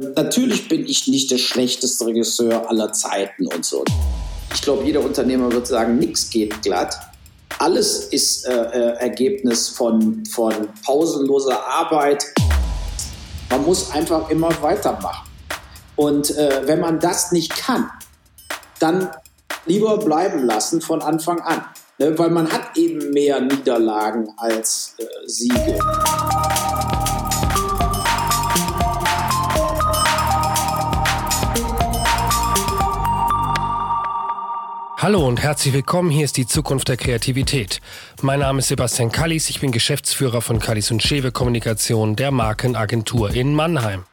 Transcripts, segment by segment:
Natürlich bin ich nicht der schlechteste Regisseur aller Zeiten und so. Ich glaube, jeder Unternehmer wird sagen, nichts geht glatt. Alles ist äh, äh, Ergebnis von, von pausenloser Arbeit. Man muss einfach immer weitermachen. Und äh, wenn man das nicht kann, dann lieber bleiben lassen von Anfang an. Ne? Weil man hat eben mehr Niederlagen als äh, Siege. Hallo und herzlich willkommen. Hier ist die Zukunft der Kreativität. Mein Name ist Sebastian Kallis. Ich bin Geschäftsführer von Kallis und Schewe Kommunikation, der Markenagentur in Mannheim.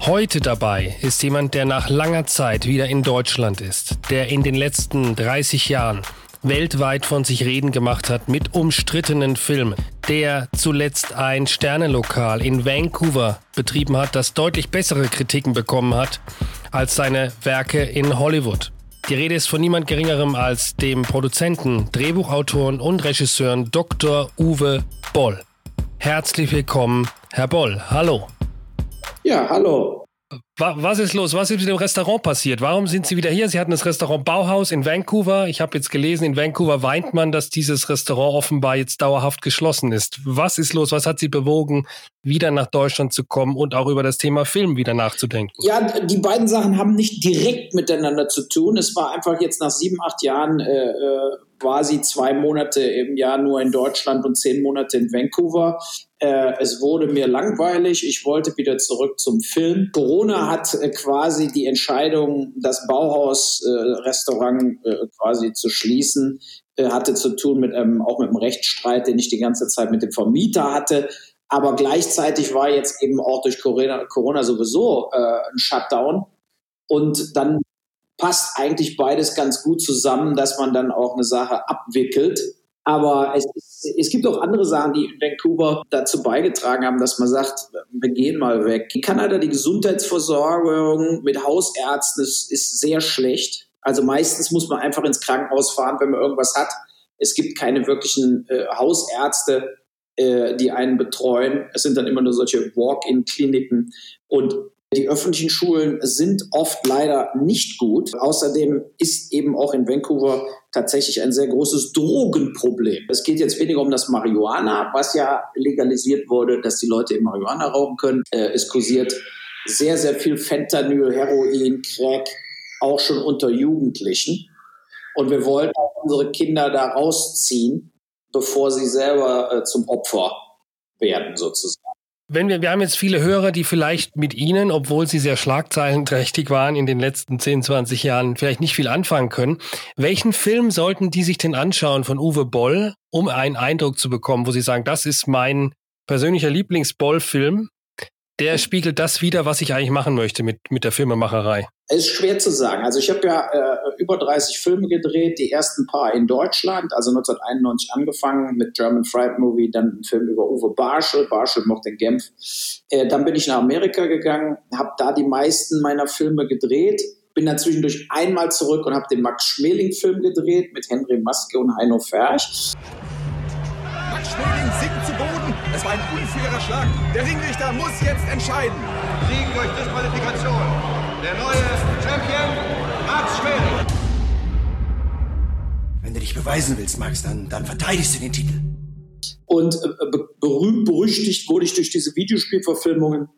Heute dabei ist jemand, der nach langer Zeit wieder in Deutschland ist, der in den letzten 30 Jahren weltweit von sich reden gemacht hat mit umstrittenen Filmen, der zuletzt ein Sternelokal in Vancouver betrieben hat, das deutlich bessere Kritiken bekommen hat als seine Werke in Hollywood. Die Rede ist von niemand Geringerem als dem Produzenten, Drehbuchautoren und Regisseuren Dr. Uwe Boll. Herzlich willkommen, Herr Boll. Hallo. Ja, hallo. Was ist los? Was ist mit dem Restaurant passiert? Warum sind Sie wieder hier? Sie hatten das Restaurant Bauhaus in Vancouver. Ich habe jetzt gelesen, in Vancouver weint man, dass dieses Restaurant offenbar jetzt dauerhaft geschlossen ist. Was ist los? Was hat Sie bewogen, wieder nach Deutschland zu kommen und auch über das Thema Film wieder nachzudenken? Ja, die beiden Sachen haben nicht direkt miteinander zu tun. Es war einfach jetzt nach sieben, acht Jahren äh, äh quasi zwei Monate im Jahr nur in Deutschland und zehn Monate in Vancouver. Äh, es wurde mir langweilig. Ich wollte wieder zurück zum Film. Corona hat äh, quasi die Entscheidung, das Bauhaus-Restaurant äh, äh, quasi zu schließen, äh, hatte zu tun mit ähm, auch mit einem Rechtsstreit, den ich die ganze Zeit mit dem Vermieter hatte. Aber gleichzeitig war jetzt eben auch durch Corona, Corona sowieso äh, ein Shutdown. Und dann passt eigentlich beides ganz gut zusammen, dass man dann auch eine Sache abwickelt. Aber es, es gibt auch andere Sachen, die in Vancouver dazu beigetragen haben, dass man sagt, wir gehen mal weg. In Kanada die Gesundheitsversorgung mit Hausärzten ist, ist sehr schlecht. Also meistens muss man einfach ins Krankenhaus fahren, wenn man irgendwas hat. Es gibt keine wirklichen äh, Hausärzte, äh, die einen betreuen. Es sind dann immer nur solche Walk-in-Kliniken. Und die öffentlichen Schulen sind oft leider nicht gut. Außerdem ist eben auch in Vancouver tatsächlich ein sehr großes Drogenproblem. Es geht jetzt weniger um das Marihuana, was ja legalisiert wurde, dass die Leute eben Marihuana rauchen können. Äh, es kursiert sehr, sehr viel Fentanyl, Heroin, Crack, auch schon unter Jugendlichen. Und wir wollen auch unsere Kinder da rausziehen, bevor sie selber äh, zum Opfer werden, sozusagen wenn wir, wir haben jetzt viele Hörer, die vielleicht mit Ihnen, obwohl Sie sehr schlagzeilenträchtig waren in den letzten 10, 20 Jahren, vielleicht nicht viel anfangen können. Welchen Film sollten die sich denn anschauen von Uwe Boll, um einen Eindruck zu bekommen, wo Sie sagen, das ist mein persönlicher Lieblings-Boll-Film? Der spiegelt das wieder, was ich eigentlich machen möchte mit, mit der Filmemacherei? Es ist schwer zu sagen. Also ich habe ja äh, über 30 Filme gedreht, die ersten paar in Deutschland, also 1991 angefangen mit German Fried Movie, dann ein Film über Uwe Barschel, Barschel mochte in Genf. Äh, dann bin ich nach Amerika gegangen, habe da die meisten meiner Filme gedreht, bin dann zwischendurch einmal zurück und habe den Max Schmeling-Film gedreht mit Henry Maske und Heino Ferch. Max Schmeling sinkt zu Boden. Es war ein unfairer Schlag. Der Ringrichter muss jetzt entscheiden. Sieg durch Disqualifikation. Der neue Champion, Max Schmeling. Wenn du dich beweisen willst, Max, dann, dann verteidigst du den Titel. Und äh, berühmt, berüchtigt wurde ich durch diese Videospielverfilmungen.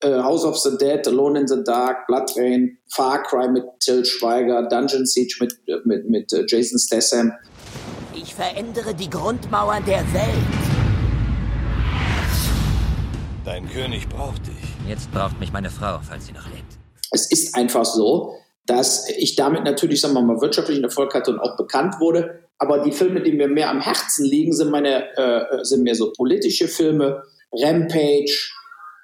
Äh, House of the Dead, Alone in the Dark, Blood Rain, Far Cry mit Till Schweiger, Dungeon Siege mit, äh, mit, mit äh, Jason Statham. Ich verändere die Grundmauern der Welt. Dein König braucht dich. Jetzt braucht mich meine Frau, falls sie noch lebt. Es ist einfach so, dass ich damit natürlich, sagen wir mal, wirtschaftlichen Erfolg hatte und auch bekannt wurde. Aber die Filme, die mir mehr am Herzen liegen, sind meine, äh, sind mehr so politische Filme. Rampage,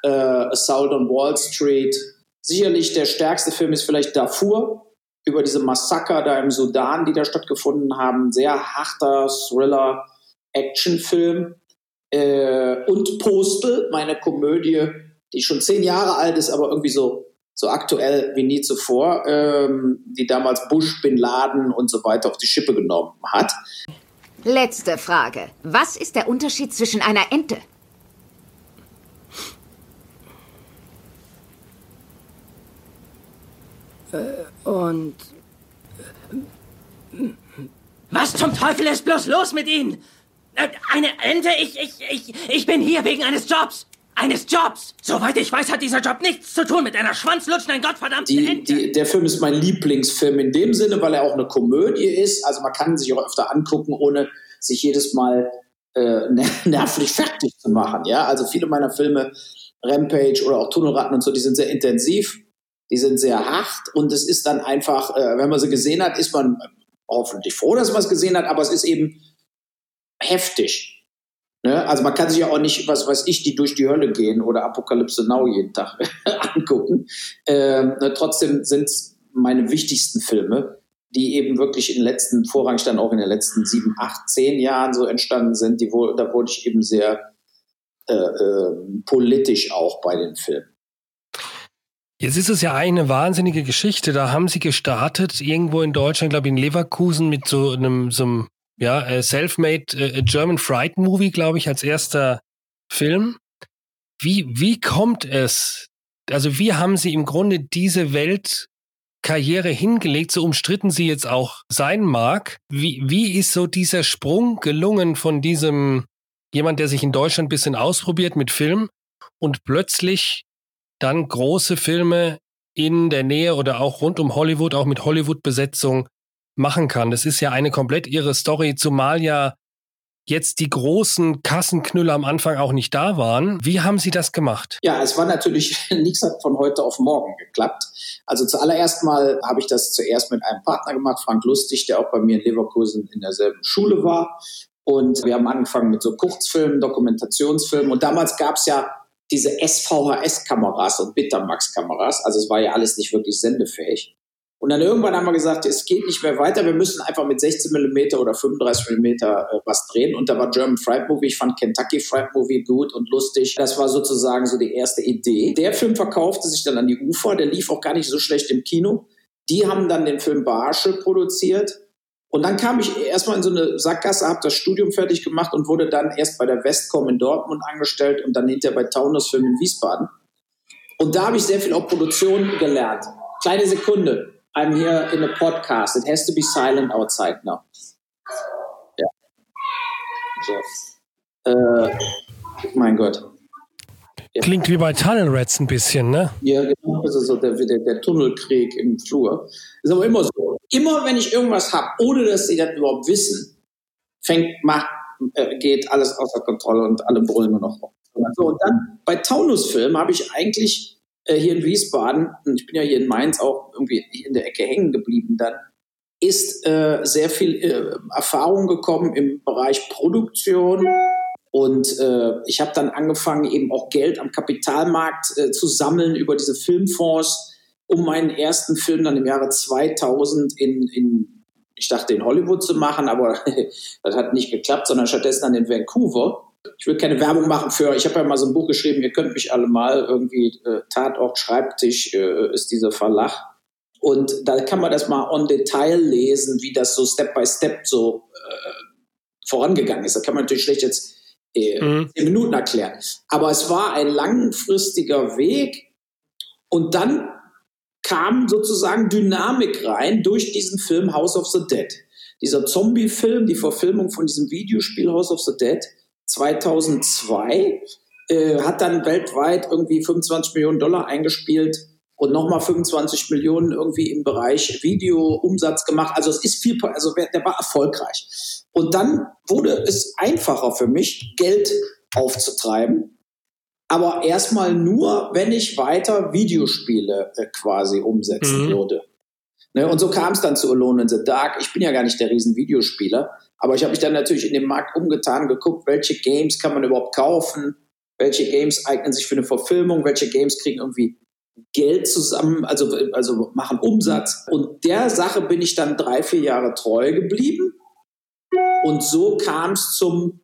äh, Assault on Wall Street. Sicherlich der stärkste Film ist vielleicht Darfur, über diese Massaker da im Sudan, die da stattgefunden haben. Sehr harter Thriller, Actionfilm. Äh, und Postel, meine Komödie, die schon zehn Jahre alt ist, aber irgendwie so, so aktuell wie nie zuvor, ähm, die damals Bush, Bin Laden und so weiter auf die Schippe genommen hat. Letzte Frage. Was ist der Unterschied zwischen einer Ente und. Was zum Teufel ist bloß los mit Ihnen? Äh, eine Ente? Ich, ich, ich, ich bin hier wegen eines Jobs. Eines Jobs. Soweit ich weiß, hat dieser Job nichts zu tun mit einer schwanzlutschenden gottverdammten die, Ente. die, der Film ist mein Lieblingsfilm in dem Sinne, weil er auch eine Komödie ist. Also man kann ihn sich auch öfter angucken, ohne sich jedes Mal äh, nervlich fertig zu machen. Ja, also viele meiner Filme, Rampage oder auch Tunnelratten und so, die sind sehr intensiv, die sind sehr hart und es ist dann einfach, äh, wenn man sie gesehen hat, ist man hoffentlich froh, dass man es gesehen hat, aber es ist eben heftig. Ne? Also man kann sich ja auch nicht, was weiß ich, die durch die Hölle gehen oder Apokalypse Now jeden Tag angucken. Ähm, ne, trotzdem sind es meine wichtigsten Filme, die eben wirklich in den letzten, vorrangig dann auch in den letzten sieben, acht, zehn Jahren so entstanden sind. Die, da wurde ich eben sehr äh, äh, politisch auch bei den Filmen. Jetzt ist es ja eine wahnsinnige Geschichte. Da haben sie gestartet, irgendwo in Deutschland, glaube ich, in Leverkusen mit so einem, so einem ja, äh, Self-Made äh, German Fright Movie, glaube ich, als erster Film. Wie, wie kommt es? Also, wie haben sie im Grunde diese Weltkarriere hingelegt, so umstritten sie jetzt auch sein mag? Wie, wie ist so dieser Sprung gelungen von diesem jemand, der sich in Deutschland ein bisschen ausprobiert mit Film und plötzlich dann große Filme in der Nähe oder auch rund um Hollywood, auch mit Hollywood-Besetzung machen kann. Das ist ja eine komplett irre Story, zumal ja jetzt die großen Kassenknüller am Anfang auch nicht da waren. Wie haben Sie das gemacht? Ja, es war natürlich nichts hat von heute auf morgen geklappt. Also zuallererst mal habe ich das zuerst mit einem Partner gemacht, Frank Lustig, der auch bei mir in Leverkusen in derselben Schule war. Und wir haben angefangen mit so Kurzfilmen, Dokumentationsfilmen. Und damals gab es ja diese SVHS-Kameras und Bitamax-Kameras. Also es war ja alles nicht wirklich sendefähig. Und dann irgendwann haben wir gesagt, es geht nicht mehr weiter, wir müssen einfach mit 16 mm oder 35 mm äh, was drehen. Und da war German Fright Movie, ich fand Kentucky Fright Movie gut und lustig. Das war sozusagen so die erste Idee. Der Film verkaufte sich dann an die Ufer, der lief auch gar nicht so schlecht im Kino. Die haben dann den Film Barsche produziert. Und dann kam ich erstmal in so eine Sackgasse, habe das Studium fertig gemacht und wurde dann erst bei der Westcom in Dortmund angestellt und dann hinterher bei Taunus Film in Wiesbaden. Und da habe ich sehr viel auch Produktion gelernt. Kleine Sekunde. I'm here in a podcast. It has to be silent outside now. Ja. So. Äh, mein Gott. Ja. Klingt wie bei Tunnel Rats ein bisschen, ne? Ja, genau. Das ist so der, der, der Tunnelkrieg im Flur. Ist aber immer so. Immer wenn ich irgendwas habe, ohne dass sie das überhaupt wissen, fängt, macht, äh, geht alles außer Kontrolle und alle brüllen nur noch. So, und dann bei Taunus-Film habe ich eigentlich äh, hier in Wiesbaden, und ich bin ja hier in Mainz auch irgendwie in der Ecke hängen geblieben dann, ist äh, sehr viel äh, Erfahrung gekommen im Bereich Produktion. Und äh, ich habe dann angefangen, eben auch Geld am Kapitalmarkt äh, zu sammeln über diese Filmfonds, um meinen ersten Film dann im Jahre 2000 in, in ich dachte, in Hollywood zu machen, aber das hat nicht geklappt, sondern stattdessen dann in Vancouver ich will keine Werbung machen für, ich habe ja mal so ein Buch geschrieben, ihr könnt mich alle mal, irgendwie äh, Tatort, Schreibtisch äh, ist dieser Verlag. Und da kann man das mal on Detail lesen, wie das so Step by Step so äh, vorangegangen ist. Da kann man natürlich schlecht jetzt äh, mhm. zehn Minuten erklären. Aber es war ein langfristiger Weg und dann kam sozusagen Dynamik rein durch diesen Film House of the Dead. Dieser Zombie-Film, die Verfilmung von diesem Videospiel House of the Dead, 2002, äh, hat dann weltweit irgendwie 25 Millionen Dollar eingespielt und nochmal 25 Millionen irgendwie im Bereich Videoumsatz gemacht. Also es ist viel, also der war erfolgreich. Und dann wurde es einfacher für mich, Geld aufzutreiben. Aber erstmal nur, wenn ich weiter Videospiele äh, quasi umsetzen mhm. würde. Ne, und so kam es dann zu Alone in the Dark. Ich bin ja gar nicht der riesen Videospieler, aber ich habe mich dann natürlich in dem Markt umgetan, geguckt, welche Games kann man überhaupt kaufen, welche Games eignen sich für eine Verfilmung, welche Games kriegen irgendwie Geld zusammen, also, also machen Umsatz. Und der Sache bin ich dann drei, vier Jahre treu geblieben. Und so kam es zum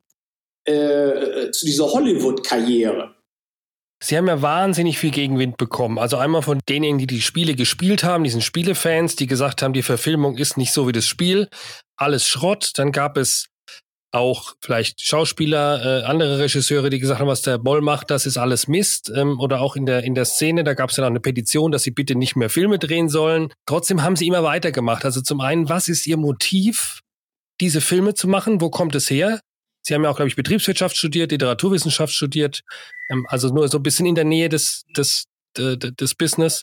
äh, zu dieser Hollywood-Karriere. Sie haben ja wahnsinnig viel Gegenwind bekommen. Also einmal von denen, die die Spiele gespielt haben, diesen Spielefans, die gesagt haben, die Verfilmung ist nicht so wie das Spiel, alles Schrott. Dann gab es auch vielleicht Schauspieler, äh, andere Regisseure, die gesagt haben, was der Boll macht, das ist alles Mist. Ähm, oder auch in der, in der Szene, da gab es ja noch eine Petition, dass sie bitte nicht mehr Filme drehen sollen. Trotzdem haben sie immer weitergemacht. Also zum einen, was ist ihr Motiv, diese Filme zu machen? Wo kommt es her? Sie haben ja auch, glaube ich, Betriebswirtschaft studiert, Literaturwissenschaft studiert, ähm, also nur so ein bisschen in der Nähe des, des, des, des Business.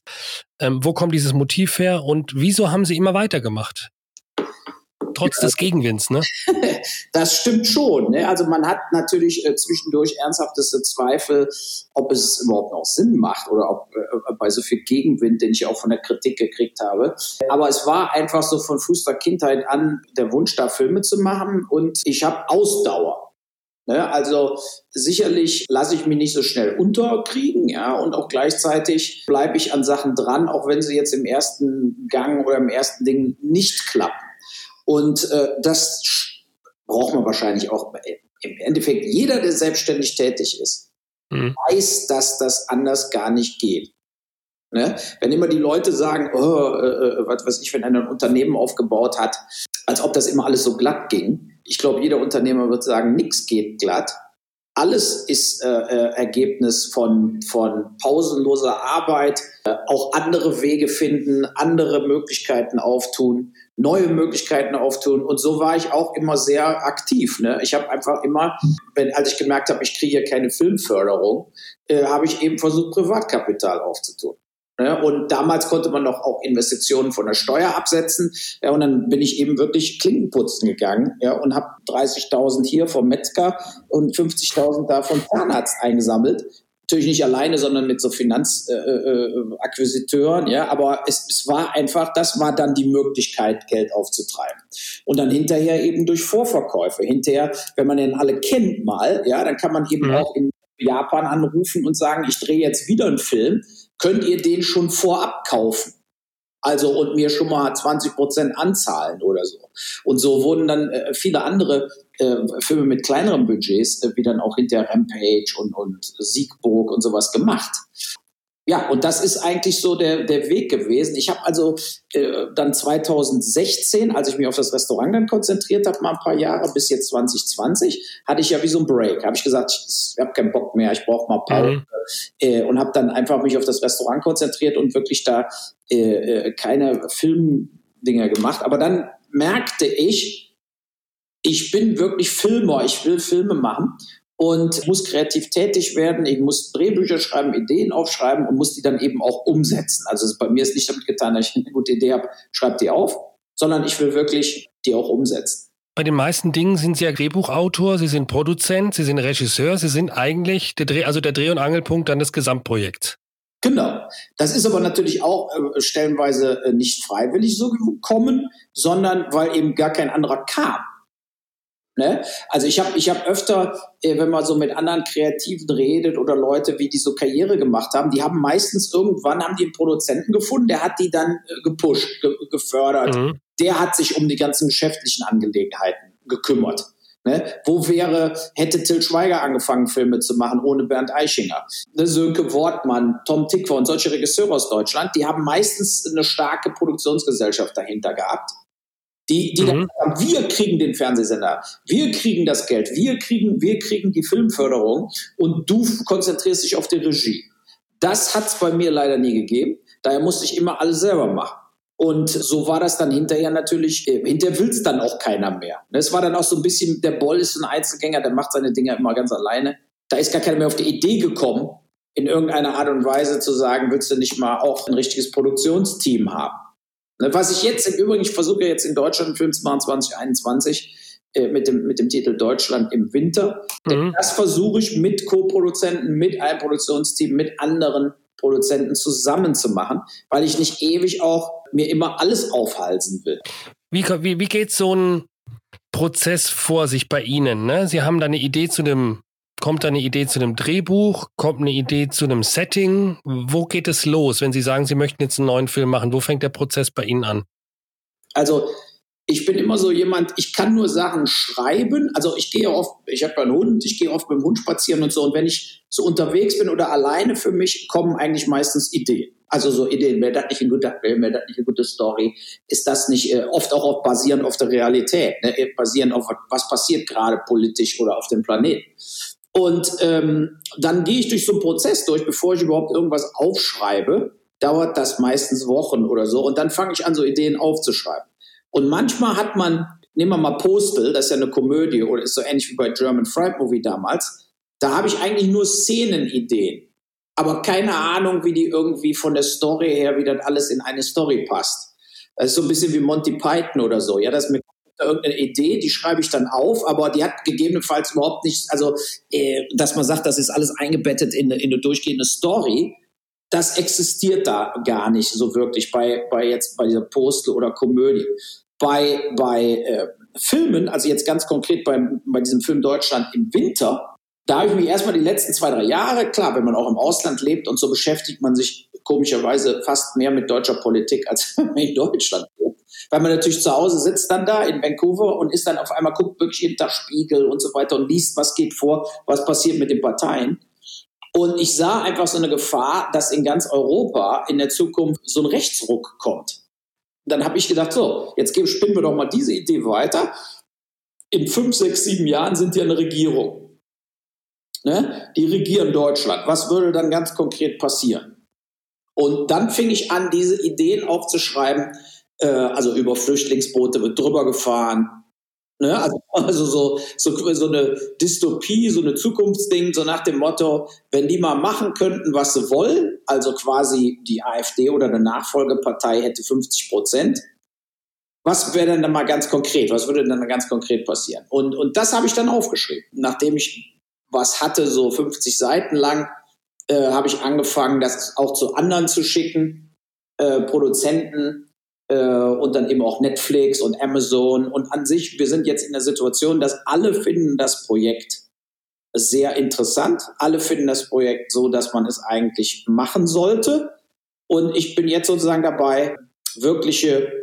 Ähm, wo kommt dieses Motiv her und wieso haben Sie immer weitergemacht? Trotz des Gegenwinds, ne? das stimmt schon. Ne? Also man hat natürlich äh, zwischendurch ernsthafteste Zweifel, ob es überhaupt noch Sinn macht oder ob äh, bei so viel Gegenwind, den ich auch von der Kritik gekriegt habe. Aber es war einfach so von frühester Kindheit an der Wunsch, da Filme zu machen und ich habe Ausdauer. Ne? Also sicherlich lasse ich mich nicht so schnell unterkriegen, ja, und auch gleichzeitig bleibe ich an Sachen dran, auch wenn sie jetzt im ersten Gang oder im ersten Ding nicht klappen. Und äh, das braucht man wahrscheinlich auch im Endeffekt. Jeder, der selbstständig tätig ist, mhm. weiß, dass das anders gar nicht geht. Ne? Wenn immer die Leute sagen, oh, äh, äh, was weiß ich, wenn einer ein Unternehmen aufgebaut hat, als ob das immer alles so glatt ging. Ich glaube, jeder Unternehmer wird sagen, nichts geht glatt. Alles ist äh, äh, Ergebnis von, von pausenloser Arbeit, äh, auch andere Wege finden, andere Möglichkeiten auftun neue Möglichkeiten auftun. Und so war ich auch immer sehr aktiv. Ne? Ich habe einfach immer, wenn, als ich gemerkt habe, ich kriege hier keine Filmförderung, äh, habe ich eben versucht, Privatkapital aufzutun. Ne? Und damals konnte man noch auch Investitionen von der Steuer absetzen. Ja, und dann bin ich eben wirklich Klinkenputzen gegangen ja, und habe 30.000 hier vom Metzger und 50.000 da vom Zahnarzt eingesammelt natürlich nicht alleine, sondern mit so Finanzakquisiteuren, äh, äh, ja, aber es, es war einfach, das war dann die Möglichkeit, Geld aufzutreiben. Und dann hinterher eben durch Vorverkäufe. Hinterher, wenn man den alle kennt mal, ja, dann kann man eben mhm. auch in Japan anrufen und sagen, ich drehe jetzt wieder einen Film, könnt ihr den schon vorab kaufen? Also und mir schon mal 20 Prozent anzahlen oder so. Und so wurden dann äh, viele andere äh, Filme mit kleineren Budgets, äh, wie dann auch hinter Rampage und, und Siegburg und sowas gemacht. Ja, und das ist eigentlich so der, der Weg gewesen. Ich habe also äh, dann 2016, als ich mich auf das Restaurant dann konzentriert habe, mal ein paar Jahre, bis jetzt 2020, hatte ich ja wie so ein Break. Habe ich gesagt, ich, ich habe keinen Bock mehr, ich brauche mal Pause. Mhm. Äh, und habe dann einfach mich auf das Restaurant konzentriert und wirklich da äh, äh keine Filmdinger gemacht. Aber dann merkte ich, ich bin wirklich Filmer, ich will Filme machen und muss kreativ tätig werden. Ich muss Drehbücher schreiben, Ideen aufschreiben und muss die dann eben auch umsetzen. Also bei mir ist nicht damit getan, dass ich eine gute Idee habe, schreibe die auf, sondern ich will wirklich die auch umsetzen. Bei den meisten Dingen sind Sie ja Drehbuchautor, Sie sind Produzent, Sie sind Regisseur, Sie sind eigentlich der Dreh, also der Dreh- und Angelpunkt dann des Gesamtprojekts. Genau. Das ist aber natürlich auch äh, stellenweise äh, nicht freiwillig so gekommen, sondern weil eben gar kein anderer kam. Ne? Also ich habe ich hab öfter, äh, wenn man so mit anderen Kreativen redet oder Leute, wie die so Karriere gemacht haben, die haben meistens irgendwann haben die einen Produzenten gefunden, der hat die dann äh, gepusht, ge gefördert. Mhm. Der hat sich um die ganzen geschäftlichen Angelegenheiten gekümmert. Ne? Wo wäre, hätte Till Schweiger angefangen, Filme zu machen ohne Bernd Eichinger? Ne? Sönke Wortmann, Tom Tickwer und solche Regisseure aus Deutschland, die haben meistens eine starke Produktionsgesellschaft dahinter gehabt. Die, die mhm. sagen, wir kriegen den Fernsehsender, wir kriegen das Geld, wir kriegen, wir kriegen die Filmförderung und du konzentrierst dich auf die Regie. Das hat es bei mir leider nie gegeben. Daher musste ich immer alles selber machen. Und so war das dann hinterher natürlich, äh, hinterher will es dann auch keiner mehr. Es war dann auch so ein bisschen, der Boll ist ein Einzelgänger, der macht seine Dinge immer ganz alleine. Da ist gar keiner mehr auf die Idee gekommen, in irgendeiner Art und Weise zu sagen, willst du nicht mal auch ein richtiges Produktionsteam haben? Was ich jetzt im Übrigen, ich versuche jetzt in Deutschland einen Film zu machen 2021 äh, mit, dem, mit dem Titel Deutschland im Winter. Mhm. Das versuche ich mit Co-Produzenten, mit einem Produktionsteam, mit anderen Produzenten zusammen zu machen, weil ich nicht ewig auch mir immer alles aufhalsen will. Wie, wie, wie geht so ein Prozess vor sich bei Ihnen? Ne? Sie haben da eine Idee zu dem Kommt da eine Idee zu einem Drehbuch? Kommt eine Idee zu einem Setting? Wo geht es los, wenn Sie sagen, Sie möchten jetzt einen neuen Film machen? Wo fängt der Prozess bei Ihnen an? Also ich bin immer so jemand, ich kann nur Sachen schreiben. Also ich gehe oft, ich habe einen Hund, ich gehe oft mit dem Hund spazieren und so. Und wenn ich so unterwegs bin oder alleine für mich, kommen eigentlich meistens Ideen. Also so Ideen, wäre das nicht ein guter Film, wäre das nicht eine gute Story, ist das nicht äh, oft auch basierend auf der Realität, ne? basierend auf was passiert gerade politisch oder auf dem Planeten. Und ähm, dann gehe ich durch so einen Prozess durch, bevor ich überhaupt irgendwas aufschreibe, dauert das meistens Wochen oder so. Und dann fange ich an, so Ideen aufzuschreiben. Und manchmal hat man, nehmen wir mal Postal, das ist ja eine Komödie oder ist so ähnlich wie bei German Fright Movie damals. Da habe ich eigentlich nur Szenenideen, aber keine Ahnung, wie die irgendwie von der Story her, wie das alles in eine Story passt. Das ist so ein bisschen wie Monty Python oder so. Ja, das mit irgendeine Idee, die schreibe ich dann auf, aber die hat gegebenenfalls überhaupt nicht, also äh, dass man sagt, das ist alles eingebettet in, in eine durchgehende Story, das existiert da gar nicht so wirklich bei, bei jetzt bei dieser Postel oder Komödie. Bei, bei äh, Filmen, also jetzt ganz konkret beim, bei diesem Film Deutschland im Winter, da habe ich mich erstmal die letzten zwei, drei Jahre, klar, wenn man auch im Ausland lebt und so beschäftigt man sich komischerweise fast mehr mit deutscher Politik, als in Deutschland. Weil man natürlich zu Hause sitzt dann da in Vancouver und ist dann auf einmal, guckt wirklich Tag Spiegel und so weiter und liest, was geht vor, was passiert mit den Parteien. Und ich sah einfach so eine Gefahr, dass in ganz Europa in der Zukunft so ein Rechtsruck kommt. dann habe ich gedacht, so, jetzt spinnen wir doch mal diese Idee weiter. In fünf, sechs, sieben Jahren sind die eine Regierung. Ne? Die regieren Deutschland. Was würde dann ganz konkret passieren? Und dann fing ich an, diese Ideen aufzuschreiben. Äh, also über Flüchtlingsboote wird drüber gefahren, Ne? Also, also so, so, so eine Dystopie, so eine Zukunftsding, so nach dem Motto, wenn die mal machen könnten, was sie wollen, also quasi die AfD oder eine Nachfolgepartei hätte 50 Prozent, was wäre denn dann mal ganz konkret? Was würde denn dann ganz konkret passieren? Und, und das habe ich dann aufgeschrieben. Nachdem ich was hatte, so 50 Seiten lang, äh, habe ich angefangen, das auch zu anderen zu schicken, äh, Produzenten, und dann eben auch Netflix und Amazon. Und an sich, wir sind jetzt in der Situation, dass alle finden das Projekt sehr interessant. Alle finden das Projekt so, dass man es eigentlich machen sollte. Und ich bin jetzt sozusagen dabei, wirkliche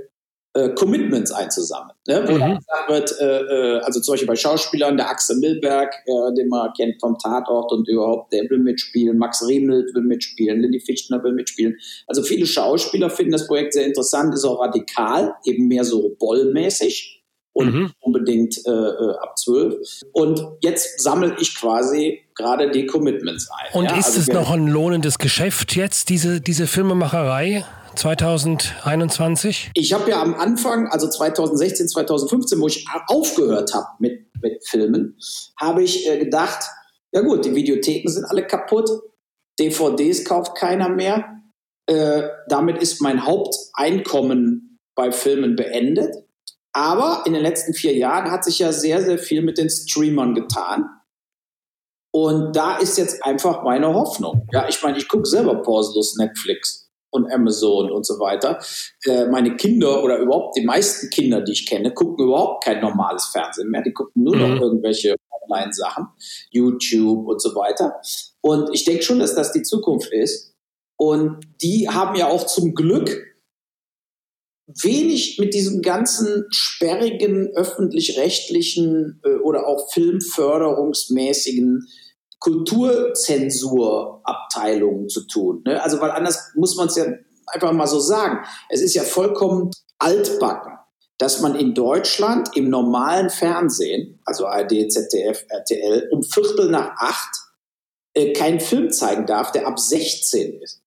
äh, Commitments einzusammeln. Ne? Wo mhm. gesagt wird, äh, äh, also zum Beispiel bei Schauspielern, der Axel Milberg, äh, den man kennt vom Tatort und überhaupt, der will mitspielen, Max Riemelt will mitspielen, Lilly Fichtner will mitspielen. Also viele Schauspieler finden das Projekt sehr interessant, ist auch radikal, eben mehr so bollmäßig und mhm. unbedingt äh, äh ab zwölf. Und jetzt sammle ich quasi gerade die Commitments ein. Und ja? ist also es noch ein lohnendes Geschäft jetzt, diese, diese Filmemacherei? 2021? Ich habe ja am Anfang, also 2016, 2015, wo ich aufgehört habe mit, mit Filmen, habe ich äh, gedacht, ja gut, die Videotheken sind alle kaputt, DVDs kauft keiner mehr. Äh, damit ist mein Haupteinkommen bei Filmen beendet. Aber in den letzten vier Jahren hat sich ja sehr, sehr viel mit den Streamern getan. Und da ist jetzt einfach meine Hoffnung. Ja, ich meine, ich gucke selber pausenlos Netflix und Amazon und so weiter. Äh, meine Kinder oder überhaupt die meisten Kinder, die ich kenne, gucken überhaupt kein normales Fernsehen mehr. Die gucken nur noch mhm. irgendwelche Online-Sachen, YouTube und so weiter. Und ich denke schon, dass das die Zukunft ist. Und die haben ja auch zum Glück wenig mit diesem ganzen sperrigen öffentlich-rechtlichen äh, oder auch filmförderungsmäßigen Kulturzensurabteilungen zu tun. Ne? Also, weil anders muss man es ja einfach mal so sagen. Es ist ja vollkommen altbacken, dass man in Deutschland im normalen Fernsehen, also ARD, ZDF, RTL, um Viertel nach acht äh, keinen Film zeigen darf, der ab 16 ist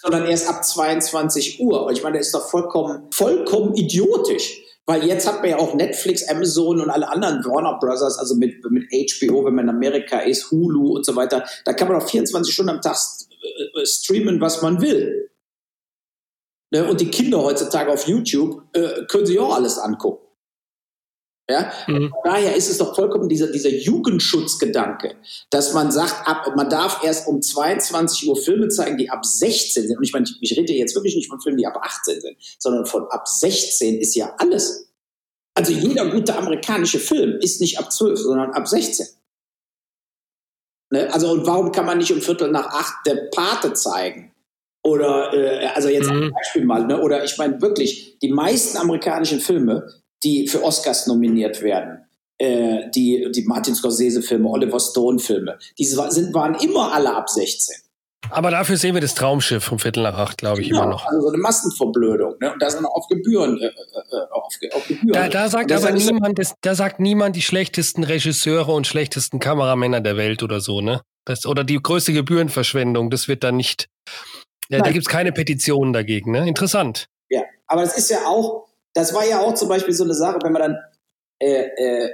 sondern erst ab 22 Uhr. Und ich meine, das ist doch vollkommen, vollkommen idiotisch. Weil jetzt hat man ja auch Netflix, Amazon und alle anderen Warner Brothers, also mit, mit HBO, wenn man in Amerika ist, Hulu und so weiter. Da kann man auch 24 Stunden am Tag äh, streamen, was man will. Ne? Und die Kinder heutzutage auf YouTube äh, können sich auch alles angucken. Ja? Mhm. Daher ist es doch vollkommen dieser, dieser Jugendschutzgedanke, dass man sagt, ab, man darf erst um 22 Uhr Filme zeigen, die ab 16 sind. Und ich meine, ich, ich rede jetzt wirklich nicht von Filmen, die ab 18 sind, sondern von ab 16 ist ja alles. Also jeder gute amerikanische Film ist nicht ab 12, sondern ab 16. Ne? Also und warum kann man nicht um Viertel nach acht der Pate zeigen? Oder, äh, also jetzt mhm. ein Beispiel mal, ne? oder ich meine wirklich, die meisten amerikanischen Filme, die für Oscars nominiert werden, äh, die, die Martin Scorsese-Filme, Oliver Stone-Filme, die sind, waren immer alle ab 16. Aber dafür sehen wir das Traumschiff vom Viertel nach acht, glaube ich, genau, immer noch. Also so eine Massenverblödung. Ne? Und da sind auf Gebühren. Äh, äh, äh auf, auf, Gebühren. Da, da sagt aber niemand, das, da sagt niemand die schlechtesten Regisseure und schlechtesten Kameramänner der Welt oder so, ne? Das, oder die größte Gebührenverschwendung, das wird dann nicht. Ja, da gibt es keine Petitionen dagegen, ne? Interessant. Ja, aber das ist ja auch, das war ja auch zum Beispiel so eine Sache, wenn man dann äh, äh,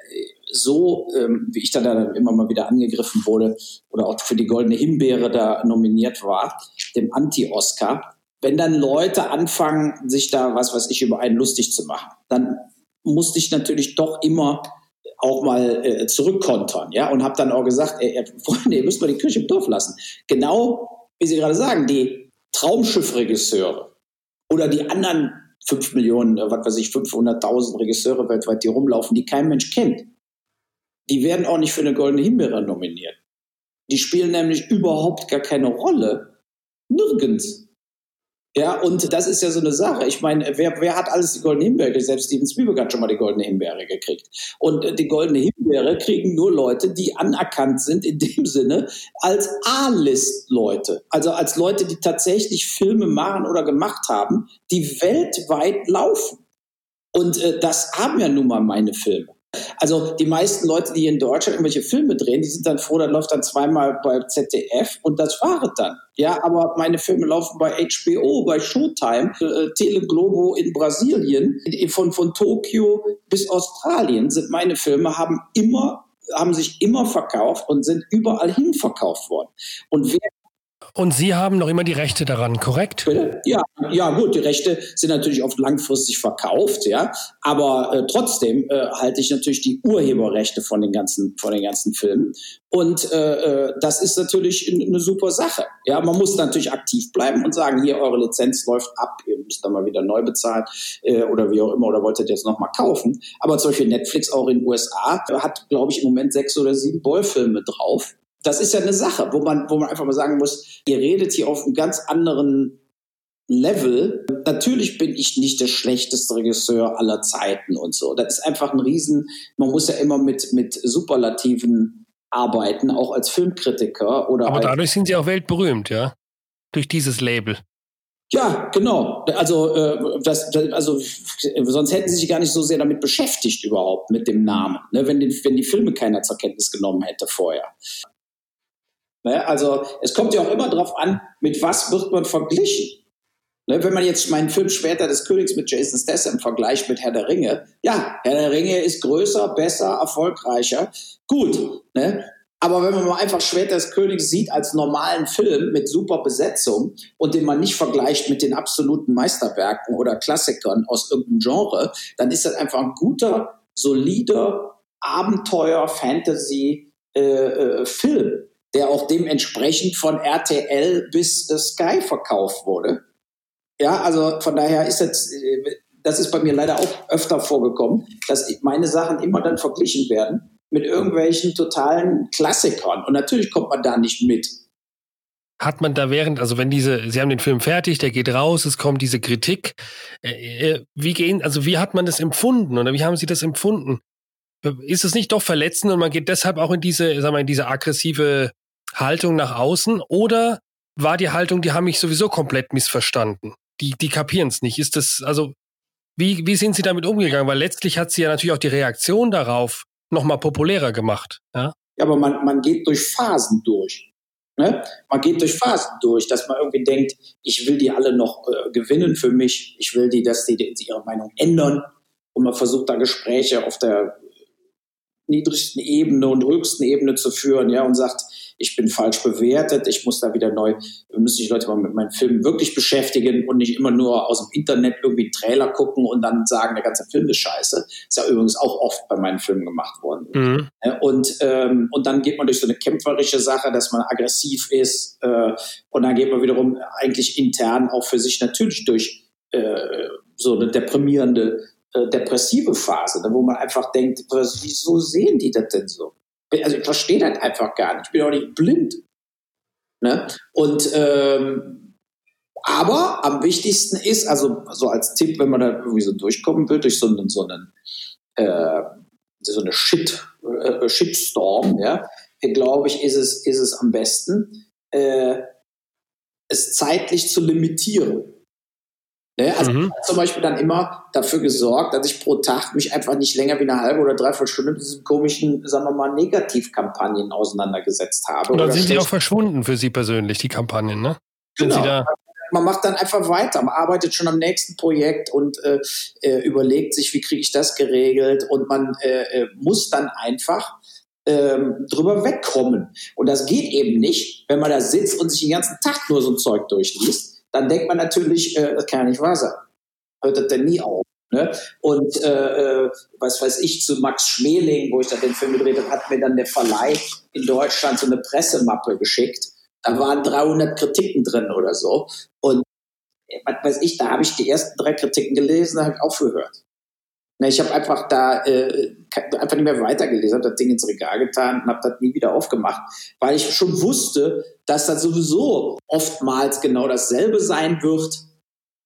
so, ähm, wie ich dann, dann immer mal wieder angegriffen wurde oder auch für die Goldene Himbeere da nominiert war, dem Anti-Oscar, wenn dann Leute anfangen, sich da, was weiß ich, über einen lustig zu machen, dann musste ich natürlich doch immer auch mal äh, zurückkontern, ja, und habe dann auch gesagt, ey, Freunde, ihr müsst mal die Kirche im Dorf lassen. Genau, wie Sie gerade sagen, die Traumschiffregisseure oder die anderen 5 Millionen, äh, was weiß ich, 500.000 Regisseure weltweit, die rumlaufen, die kein Mensch kennt. Die werden auch nicht für eine Goldene Himbeere nominiert. Die spielen nämlich überhaupt gar keine Rolle. Nirgends. Ja, und das ist ja so eine Sache. Ich meine, wer, wer hat alles die Goldene Himbeere? Selbst Steven Spielberg hat schon mal die Goldene Himbeere gekriegt. Und äh, die Goldene Himbeere kriegen nur Leute, die anerkannt sind in dem Sinne als A-List-Leute. Also als Leute, die tatsächlich Filme machen oder gemacht haben, die weltweit laufen. Und äh, das haben ja nun mal meine Filme. Also die meisten Leute, die in Deutschland irgendwelche Filme drehen, die sind dann froh, dann läuft dann zweimal bei ZDF und das war es dann. Ja, aber meine Filme laufen bei HBO, bei Showtime, äh, Teleglobo in Brasilien, von, von Tokio bis Australien sind meine Filme, haben immer haben sich immer verkauft und sind überall hin verkauft worden. Und wer und Sie haben noch immer die Rechte daran, korrekt? Ja, ja, gut, die Rechte sind natürlich oft langfristig verkauft, ja, aber äh, trotzdem äh, halte ich natürlich die Urheberrechte von den ganzen, von den ganzen Filmen. Und äh, äh das ist natürlich eine super Sache. Ja, man muss natürlich aktiv bleiben und sagen, hier eure Lizenz läuft ab, ihr müsst dann mal wieder neu bezahlen äh, oder wie auch immer oder wolltet ihr jetzt noch mal kaufen. Aber zum Beispiel Netflix auch in den USA hat, glaube ich, im Moment sechs oder sieben Bollfilme drauf das ist ja eine Sache, wo man, wo man einfach mal sagen muss, ihr redet hier auf einem ganz anderen Level. Natürlich bin ich nicht der schlechteste Regisseur aller Zeiten und so. Das ist einfach ein Riesen, man muss ja immer mit, mit Superlativen arbeiten, auch als Filmkritiker oder. Aber dadurch sind sie auch weltberühmt, ja? Durch dieses Label. Ja, genau. Also, äh, das, das, also sonst hätten sie sich gar nicht so sehr damit beschäftigt überhaupt mit dem Namen, ne? wenn, die, wenn die Filme keiner zur Kenntnis genommen hätte vorher. Ne? Also es kommt ja auch immer darauf an, mit was wird man verglichen. Ne? Wenn man jetzt meinen Film Schwerter des Königs mit Jason Statham vergleicht mit Herr der Ringe, ja, Herr der Ringe ist größer, besser, erfolgreicher, gut. Ne? Aber wenn man mal einfach Schwerter des Königs sieht als normalen Film mit super Besetzung und den man nicht vergleicht mit den absoluten Meisterwerken oder Klassikern aus irgendeinem Genre, dann ist das einfach ein guter, solider Abenteuer, Fantasy, äh, äh, der auch dementsprechend von RTL bis äh, Sky verkauft wurde. Ja, also von daher ist das, äh, das ist bei mir leider auch öfter vorgekommen, dass meine Sachen immer dann verglichen werden mit irgendwelchen totalen Klassikern. Und natürlich kommt man da nicht mit. Hat man da während, also wenn diese, Sie haben den Film fertig, der geht raus, es kommt diese Kritik, äh wie gehen, also wie hat man das empfunden oder wie haben Sie das empfunden? Ist es nicht doch verletzend und man geht deshalb auch in diese, sagen wir, in diese aggressive Haltung nach außen oder war die Haltung, die haben mich sowieso komplett missverstanden? Die, die kapieren es nicht. Ist das, also, wie, wie sind Sie damit umgegangen? Weil letztlich hat sie ja natürlich auch die Reaktion darauf nochmal populärer gemacht. Ja, ja aber man, man geht durch Phasen durch. Ne? Man geht durch Phasen durch, dass man irgendwie denkt, ich will die alle noch äh, gewinnen für mich, ich will die, dass die, die ihre Meinung ändern und man versucht da Gespräche auf der niedrigsten Ebene und höchsten Ebene zu führen, ja, und sagt, ich bin falsch bewertet, ich muss da wieder neu, müssen sich Leute mal mit meinen Filmen wirklich beschäftigen und nicht immer nur aus dem Internet irgendwie einen Trailer gucken und dann sagen, der ganze Film ist scheiße. Ist ja übrigens auch oft bei meinen Filmen gemacht worden. Mhm. Und, ähm, und dann geht man durch so eine kämpferische Sache, dass man aggressiv ist äh, und dann geht man wiederum eigentlich intern auch für sich natürlich durch äh, so eine deprimierende äh, depressive Phase, ne, wo man einfach denkt, was, wieso sehen die das denn so? Also ich verstehe das einfach gar nicht. Ich bin auch nicht blind. Ne? Und ähm, Aber am wichtigsten ist, also so als Tipp, wenn man da irgendwie so durchkommen will, durch so einen, so einen äh, so eine Shit, äh, Shitstorm, ja, glaube ich, ist es, ist es am besten, äh, es zeitlich zu limitieren. Ne? Also mhm. ich habe zum Beispiel dann immer dafür gesorgt, dass ich pro Tag mich einfach nicht länger wie eine halbe oder dreiviertel Stunde mit diesen komischen, sagen wir mal, Negativkampagnen auseinandergesetzt habe. Und dann sind die auch verschwunden für Sie persönlich, die Kampagnen, ne? Genau. Man macht dann einfach weiter, man arbeitet schon am nächsten Projekt und äh, äh, überlegt sich, wie kriege ich das geregelt und man äh, äh muss dann einfach ähm, drüber wegkommen. Und das geht eben nicht, wenn man da sitzt und sich den ganzen Tag nur so ein Zeug durchliest. Dann denkt man natürlich, äh, das kann ja nicht wahr sein. Hört das denn nie auf? Ne? Und äh, äh, was weiß ich, zu Max Schmeling, wo ich da den Film gedreht habe, hat mir dann der Verleih in Deutschland so eine Pressemappe geschickt. Da waren 300 Kritiken drin oder so. Und äh, was weiß ich, da habe ich die ersten drei Kritiken gelesen, da habe ich aufgehört. Ne, ich habe einfach da äh, einfach nicht mehr weitergelesen, habe das Ding ins Regal getan und habe das nie wieder aufgemacht, weil ich schon wusste, dass das sowieso oftmals genau dasselbe sein wird.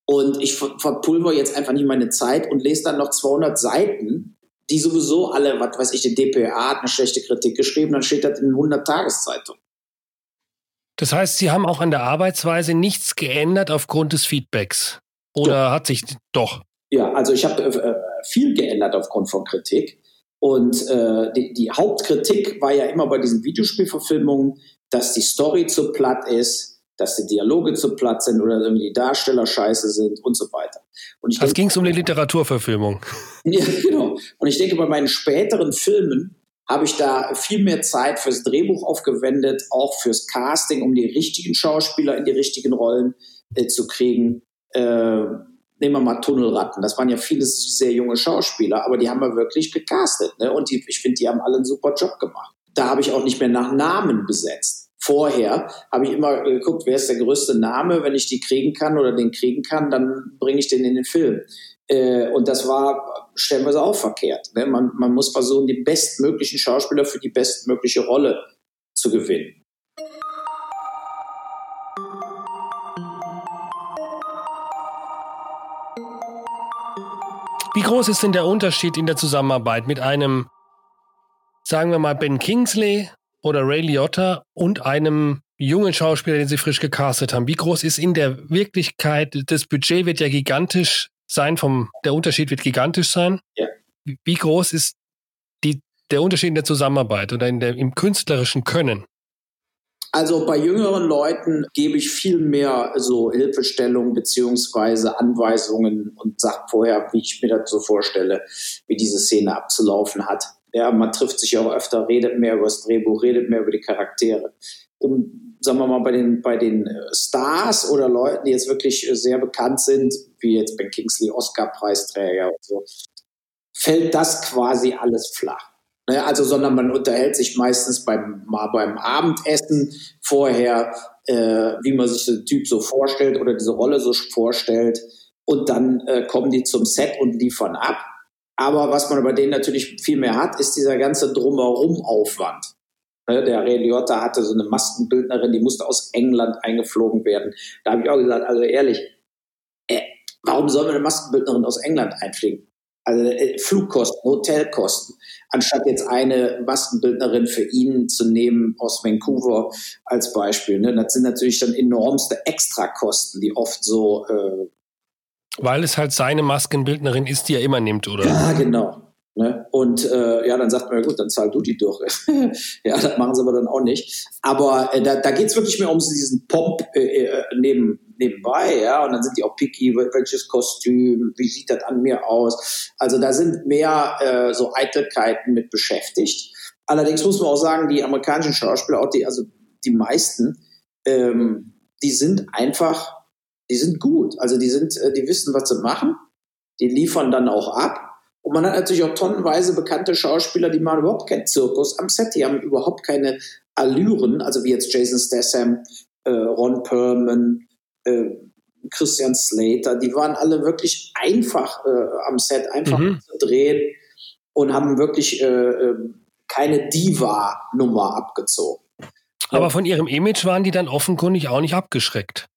Und ich verpulver jetzt einfach nicht meine Zeit und lese dann noch 200 Seiten, die sowieso alle, was weiß ich, die DPA hat eine schlechte Kritik geschrieben, dann steht das in 100 Tageszeitungen. Das heißt, Sie haben auch an der Arbeitsweise nichts geändert aufgrund des Feedbacks? Oder doch. hat sich doch? Ja, also ich habe äh, viel geändert aufgrund von Kritik. Und äh, die, die, Hauptkritik war ja immer bei diesen Videospielverfilmungen, dass die Story zu platt ist, dass die Dialoge zu platt sind oder irgendwie die Darsteller scheiße sind und so weiter. Und ich das ging es um die Literaturverfilmung. Ja, genau. Und ich denke, bei meinen späteren Filmen habe ich da viel mehr Zeit fürs Drehbuch aufgewendet, auch fürs Casting, um die richtigen Schauspieler in die richtigen Rollen äh, zu kriegen. Äh, nehmen wir mal Tunnelratten. Das waren ja viele sehr junge Schauspieler, aber die haben wir wirklich gecastet. Ne? Und die, ich finde, die haben alle einen super Job gemacht. Da habe ich auch nicht mehr nach Namen besetzt. Vorher habe ich immer geguckt, wer ist der größte Name. Wenn ich die kriegen kann oder den kriegen kann, dann bringe ich den in den Film. Äh, und das war stellenweise auch verkehrt. Ne? Man, man muss versuchen, die bestmöglichen Schauspieler für die bestmögliche Rolle zu gewinnen. Groß ist denn der Unterschied in der Zusammenarbeit mit einem, sagen wir mal, Ben Kingsley oder Ray Liotta und einem jungen Schauspieler, den Sie frisch gecastet haben? Wie groß ist in der Wirklichkeit, das Budget wird ja gigantisch sein, vom, der Unterschied wird gigantisch sein. Ja. Wie groß ist die, der Unterschied in der Zusammenarbeit oder in der, im künstlerischen Können? Also bei jüngeren Leuten gebe ich viel mehr so Hilfestellung beziehungsweise Anweisungen und sage vorher, wie ich mir das so vorstelle, wie diese Szene abzulaufen hat. Ja, man trifft sich auch öfter, redet mehr über das Drehbuch, redet mehr über die Charaktere. Und sagen wir mal, bei den, bei den äh, Stars oder Leuten, die jetzt wirklich äh, sehr bekannt sind, wie jetzt Ben Kingsley, Oscar-Preisträger und so, fällt das quasi alles flach. Ne, also, sondern man unterhält sich meistens beim, mal beim Abendessen vorher, äh, wie man sich den Typ so vorstellt oder diese Rolle so vorstellt. Und dann äh, kommen die zum Set und liefern ab. Aber was man bei denen natürlich viel mehr hat, ist dieser ganze Drumherum-Aufwand. Ne, der Ray Liotta hatte so eine Maskenbildnerin, die musste aus England eingeflogen werden. Da habe ich auch gesagt, also ehrlich, äh, warum soll man eine Maskenbildnerin aus England einfliegen? Also äh, Flugkosten, Hotelkosten anstatt jetzt eine Maskenbildnerin für ihn zu nehmen aus Vancouver als Beispiel. Ne? Das sind natürlich dann enormste Extrakosten, die oft so. Äh Weil es halt seine Maskenbildnerin ist, die er immer nimmt, oder? Ja, genau. Ne? Und äh, ja, dann sagt man, ja gut, dann zahl du die durch. ja, das machen sie aber dann auch nicht. Aber äh, da, da geht es wirklich mehr um diesen Pomp äh, äh, neben, nebenbei, ja, und dann sind die auch picky, welches Kostüm, wie sieht das an mir aus. Also da sind mehr äh, so Eitelkeiten mit beschäftigt. Allerdings muss man auch sagen, die amerikanischen Schauspieler, auch die, also die meisten, ähm, die sind einfach, die sind gut. Also die sind, äh, die wissen, was sie machen. Die liefern dann auch ab und man hat natürlich auch tonnenweise bekannte Schauspieler, die machen überhaupt keinen Zirkus am Set, die haben überhaupt keine Allüren, also wie jetzt Jason Statham, äh, Ron Perlman, äh, Christian Slater, die waren alle wirklich einfach äh, am Set, einfach mhm. zu drehen und haben wirklich äh, ähm, keine Diva-Nummer abgezogen. Aber von ihrem Image waren die dann offenkundig auch nicht abgeschreckt.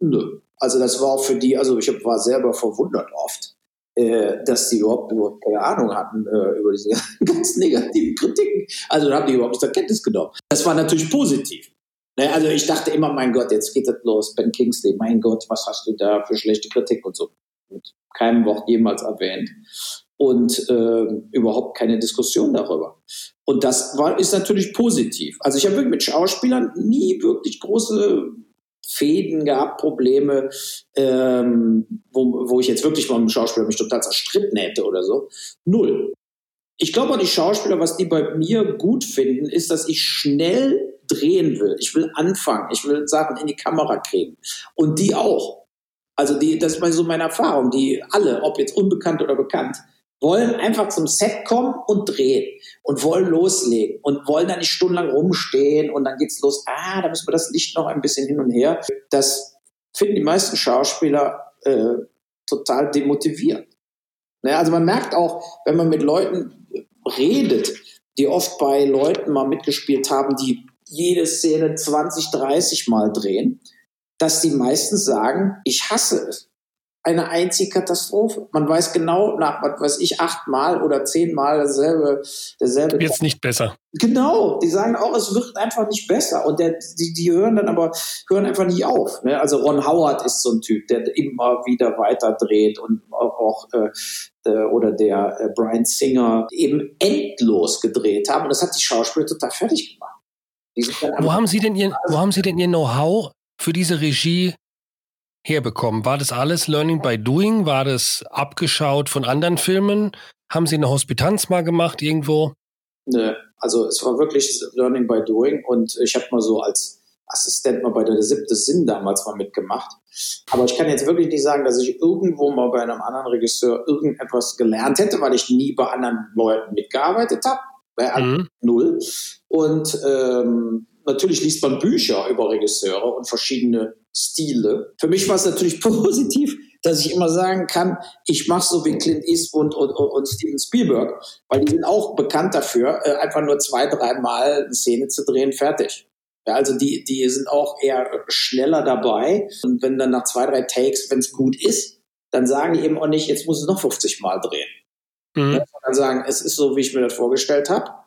Nö. Also das war auch für die, also ich war selber verwundert oft, äh, dass die überhaupt, überhaupt keine Ahnung hatten äh, über diese ganz negativen Kritiken. Also da haben die überhaupt nicht zur Kenntnis genommen. Das war natürlich positiv. Ne, also ich dachte immer, mein Gott, jetzt geht das los, Ben Kingsley, mein Gott, was hast du da für schlechte Kritik und so. Mit keinem Wort jemals erwähnt. Und äh, überhaupt keine Diskussion darüber. Und das war, ist natürlich positiv. Also ich habe wirklich mit Schauspielern nie wirklich große Fäden gehabt, Probleme, ähm, wo, wo ich jetzt wirklich mal mit dem Schauspieler mich total zerstritten hätte oder so. Null. Ich glaube auch die Schauspieler, was die bei mir gut finden, ist, dass ich schnell drehen will. Ich will anfangen. Ich will Sachen in die Kamera kriegen. Und die auch. Also die, das ist so meine Erfahrung. Die alle, ob jetzt unbekannt oder bekannt, wollen einfach zum Set kommen und drehen und wollen loslegen und wollen dann nicht stundenlang rumstehen und dann geht's los. Ah, da müssen wir das Licht noch ein bisschen hin und her. Das finden die meisten Schauspieler äh, total demotivierend. Naja, also man merkt auch, wenn man mit Leuten redet, die oft bei Leuten mal mitgespielt haben, die jede Szene 20, 30 Mal drehen, dass die meisten sagen, ich hasse es eine einzige Katastrophe. Man weiß genau nach, was weiß ich, achtmal oder zehnmal dasselbe, dasselbe. Jetzt nicht besser. Genau, die sagen auch, es wird einfach nicht besser. Und der, die, die hören dann aber, hören einfach nicht auf. Ne? Also Ron Howard ist so ein Typ, der immer wieder weiter dreht und auch, auch äh, äh oder der äh, Brian Singer eben endlos gedreht haben. Und das hat die Schauspieler total fertig gemacht. Wo haben Sie denn Ihr, wo haben Sie denn Ihr Know-how für diese Regie herbekommen? War das alles Learning by Doing? War das abgeschaut von anderen Filmen? Haben Sie eine Hospitanz mal gemacht irgendwo? Nö, also es war wirklich Learning by Doing und ich habe mal so als Assistent mal bei der siebte Sinn damals mal mitgemacht. Aber ich kann jetzt wirklich nicht sagen, dass ich irgendwo mal bei einem anderen Regisseur irgendetwas gelernt hätte, weil ich nie bei anderen Leuten mitgearbeitet habe. Bei mhm. null. Und ähm, natürlich liest man Bücher über Regisseure und verschiedene Stile. Für mich war es natürlich positiv, dass ich immer sagen kann, ich mache so wie Clint Eastwood und, und, und, Steven Spielberg, weil die sind auch bekannt dafür, äh, einfach nur zwei, dreimal eine Szene zu drehen, fertig. Ja, also die, die sind auch eher schneller dabei. Und wenn dann nach zwei, drei Takes, wenn es gut ist, dann sagen die eben auch nicht, jetzt muss es noch 50 Mal drehen. Mhm. Ja, dann sagen, es ist so, wie ich mir das vorgestellt habe.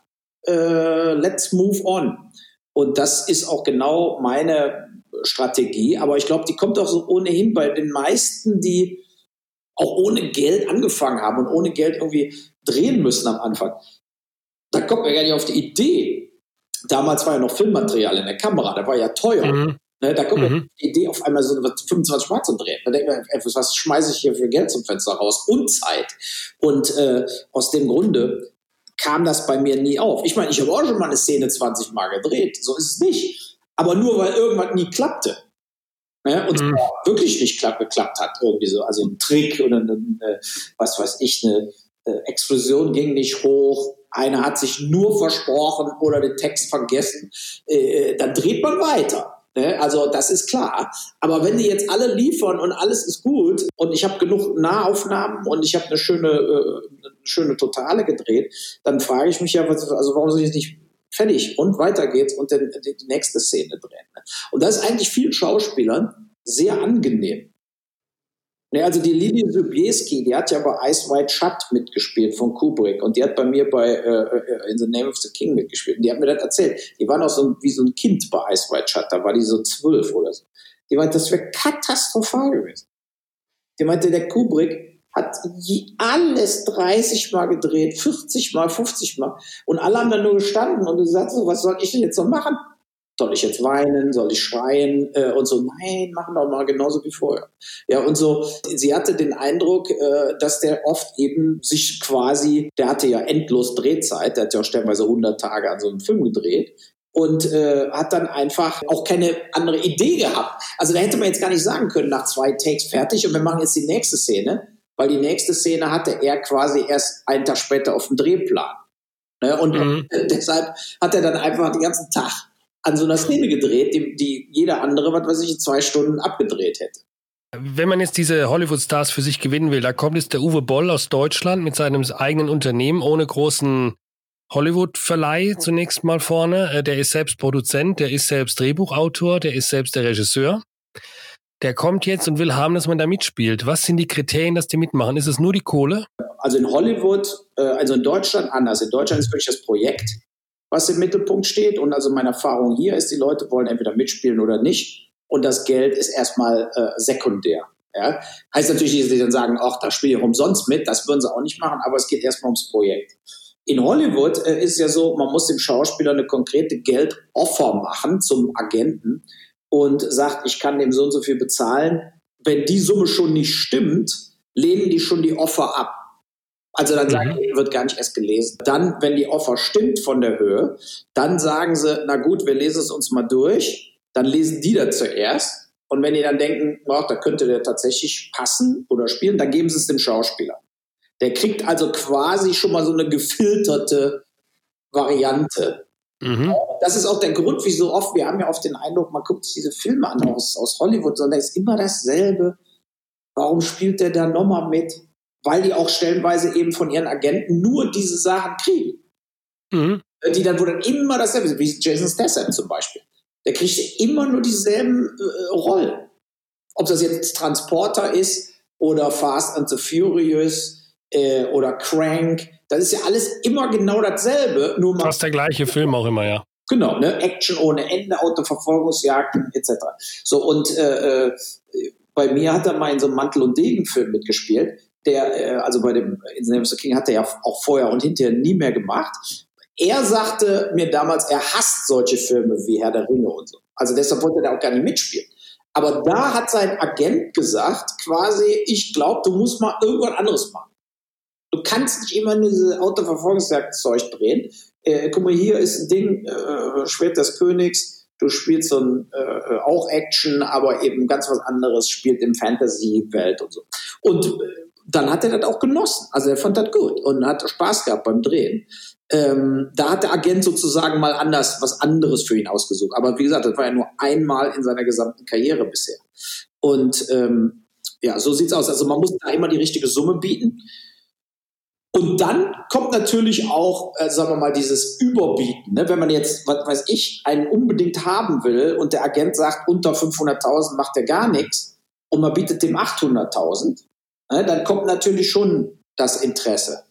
Äh, let's move on. Und das ist auch genau meine Strategie. Aber ich glaube, die kommt auch so ohnehin bei den meisten, die auch ohne Geld angefangen haben und ohne Geld irgendwie drehen müssen am Anfang. Da kommt man gar nicht auf die Idee. Damals war ja noch Filmmaterial in der Kamera, da war ja teuer. Mhm. Ne, da kommt mhm. die Idee, auf einmal so 25 Mal zu drehen. Da denkt man, was schmeiße ich hier für Geld zum Fenster raus? Und Zeit. Und äh, aus dem Grunde kam das bei mir nie auf. Ich meine, ich habe auch schon mal eine Szene 20 Mal gedreht. So ist es nicht. Aber nur weil irgendwas nie klappte. Ne? Und mhm. wirklich nicht klapp, geklappt hat. Irgendwie so. Also ein Trick oder eine, eine, was weiß ich, eine, eine Explosion ging nicht hoch. Einer hat sich nur versprochen oder den Text vergessen. Äh, äh dann dreht man weiter. Ne? Also das ist klar. Aber wenn die jetzt alle liefern und alles ist gut und ich habe genug Nahaufnahmen und ich habe eine schöne, äh, eine schöne Totale gedreht, dann frage ich mich ja, also warum soll ich nicht fertig und weiter geht's und dann die nächste Szene drehen. Ne? Und das ist eigentlich vielen Schauspielern sehr angenehm. Ne, also die Lili Sobieski, die hat ja bei Ice White Shut mitgespielt von Kubrick und die hat bei mir bei äh, äh, In the Name of the King mitgespielt. Und die hat mir das erzählt. Die war noch so wie so ein Kind bei Ice White Shut, da war die so zwölf oder so. Die meinte, das wäre katastrophal gewesen. Die meinte, der Kubrick hat alles 30 Mal gedreht, 40 Mal, 50 Mal. Und alle haben da nur gestanden und du sagst so, was soll ich denn jetzt noch machen? Soll ich jetzt weinen, soll ich schreien äh, und so, nein, machen doch mal genauso wie vorher. Ja, und so, sie hatte den Eindruck, äh, dass der oft eben sich quasi, der hatte ja endlos Drehzeit, der hat ja auch stellenweise 100 Tage an so einem Film gedreht und äh, hat dann einfach auch keine andere Idee gehabt. Also da hätte man jetzt gar nicht sagen können, nach zwei Takes fertig und wir machen jetzt die nächste Szene, weil die nächste Szene hatte er quasi erst einen Tag später auf dem Drehplan. Ne? Und mhm. deshalb hat er dann einfach den ganzen Tag an so einer Szene gedreht, die, die jeder andere, was weiß ich, zwei Stunden abgedreht hätte. Wenn man jetzt diese Hollywood-Stars für sich gewinnen will, da kommt jetzt der Uwe Boll aus Deutschland mit seinem eigenen Unternehmen ohne großen Hollywood-Verleih zunächst mal vorne. Äh, der ist selbst Produzent, der ist selbst Drehbuchautor, der ist selbst der Regisseur. der kommt jetzt und will haben, dass man da mitspielt. Was sind die Kriterien, dass die mitmachen? Ist es nur die Kohle? Also in Hollywood, äh, also in Deutschland anders. In Deutschland ist wirklich das Projekt, was im Mittelpunkt steht. Und also meine Erfahrung hier ist, die Leute wollen entweder mitspielen oder nicht. Und das Geld ist erstmal äh, sekundär. Ja? Heißt natürlich nicht, dass sie dann sagen, ach, da spiele ich umsonst mit. Das würden sie auch nicht machen, aber es geht erstmal ums Projekt. In Hollywood äh, ist ja so, man muss dem Schauspieler eine konkrete Geldoffer machen zum Agenten und sagt, ich kann dem so und so viel bezahlen. Wenn die Summe schon nicht stimmt, lehnen die schon die Offer ab. Also dann sagen mhm. die, wird gar nicht erst gelesen. Dann, wenn die Offer stimmt von der Höhe, dann sagen sie, na gut, wir lesen es uns mal durch. Dann lesen die da zuerst. Und wenn die dann denken, oh, da könnte der tatsächlich passen oder spielen, dann geben sie es dem Schauspieler. Der kriegt also quasi schon mal so eine gefilterte Variante. Mhm. Das ist auch der Grund, wieso oft, wir haben ja oft den Eindruck, man guckt sich diese Filme an aus, aus Hollywood, sondern es ist immer dasselbe. Warum spielt der da nochmal mit? Weil die auch stellenweise eben von ihren Agenten nur diese Sachen kriegen. Mhm. Die dann, wo dann immer dasselbe sind, wie Jason Statham zum Beispiel. Der kriegt immer nur dieselben äh, Rollen. Ob das jetzt Transporter ist oder Fast and the Furious äh, oder Crank. Das ist ja alles immer genau dasselbe. Nur Fast der gleiche Film auch immer, ja. Genau, ne? Action ohne Ende, Autoverfolgungsjagden etc. So, und äh, äh, bei mir hat er mal in so einem Mantel- und Degen-Film mitgespielt. Der, äh, also bei dem In the Name of the King hat er ja auch vorher und hinterher nie mehr gemacht. Er sagte mir damals, er hasst solche Filme wie Herr der Ringe und so. Also deshalb wollte er auch gar nicht mitspielen. Aber da hat sein Agent gesagt, quasi, ich glaube, du musst mal irgendwas anderes machen. Du kannst nicht immer nur diese Autoverfolgungsjagdzeug drehen. Äh, guck mal, hier ist ein Ding, äh, Schwert des Königs. Du spielst so ein, äh, auch Action, aber eben ganz was anderes, spielt im Fantasy-Welt und so. Und äh, dann hat er das auch genossen. Also er fand das gut und hat Spaß gehabt beim Drehen. Ähm, da hat der Agent sozusagen mal anders, was anderes für ihn ausgesucht. Aber wie gesagt, das war ja nur einmal in seiner gesamten Karriere bisher. Und ähm, ja, so sieht's aus. Also man muss da immer die richtige Summe bieten. Und dann kommt natürlich auch, äh, sagen wir mal, dieses Überbieten. Ne? Wenn man jetzt, was weiß ich, einen unbedingt haben will und der Agent sagt, unter 500.000 macht er gar nichts und man bietet dem 800.000, ne? Dann kommt natürlich schon das Interesse.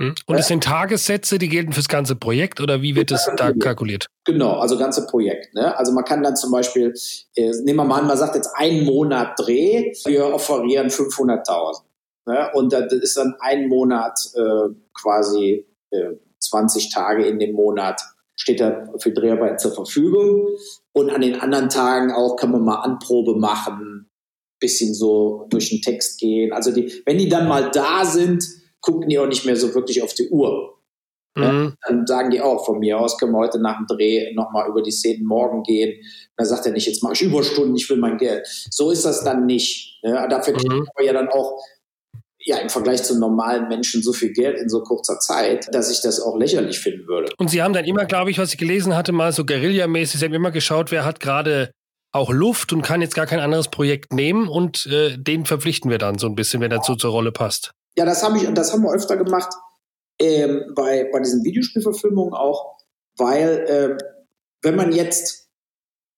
Hm? Und es sind Tagessätze, die gelten fürs ganze Projekt oder wie wird es da kalkuliert? Genau, also ganze Projekt. Ne? Also man kann dann zum Beispiel, äh, nehmen wir mal an, man sagt jetzt einen Monat Dreh, wir offerieren 500.000. Ne? Und das ist dann ein Monat äh, quasi äh, 20 Tage in dem Monat steht da für Dreharbeit zur Verfügung. Und an den anderen Tagen auch kann man mal Anprobe machen, bisschen so durch den Text gehen. Also die, wenn die dann mal da sind, gucken die auch nicht mehr so wirklich auf die Uhr. Mhm. Ja, dann sagen die auch, von mir aus können wir heute nach dem Dreh nochmal über die Szenen morgen gehen. dann sagt er nicht, jetzt mache ich Überstunden, ich will mein Geld. So ist das dann nicht. Ja, dafür kriegt mhm. man ja dann auch ja, im Vergleich zu normalen Menschen so viel Geld in so kurzer Zeit, dass ich das auch lächerlich finden würde. Und Sie haben dann immer, glaube ich, was ich gelesen hatte, mal so Guerilla-mäßig, Sie haben immer geschaut, wer hat gerade auch Luft und kann jetzt gar kein anderes Projekt nehmen und äh, den verpflichten wir dann so ein bisschen, wenn er so zur Rolle passt. Ja, das habe ich, das haben wir öfter gemacht ähm, bei, bei diesen Videospielverfilmungen auch, weil ähm, wenn man jetzt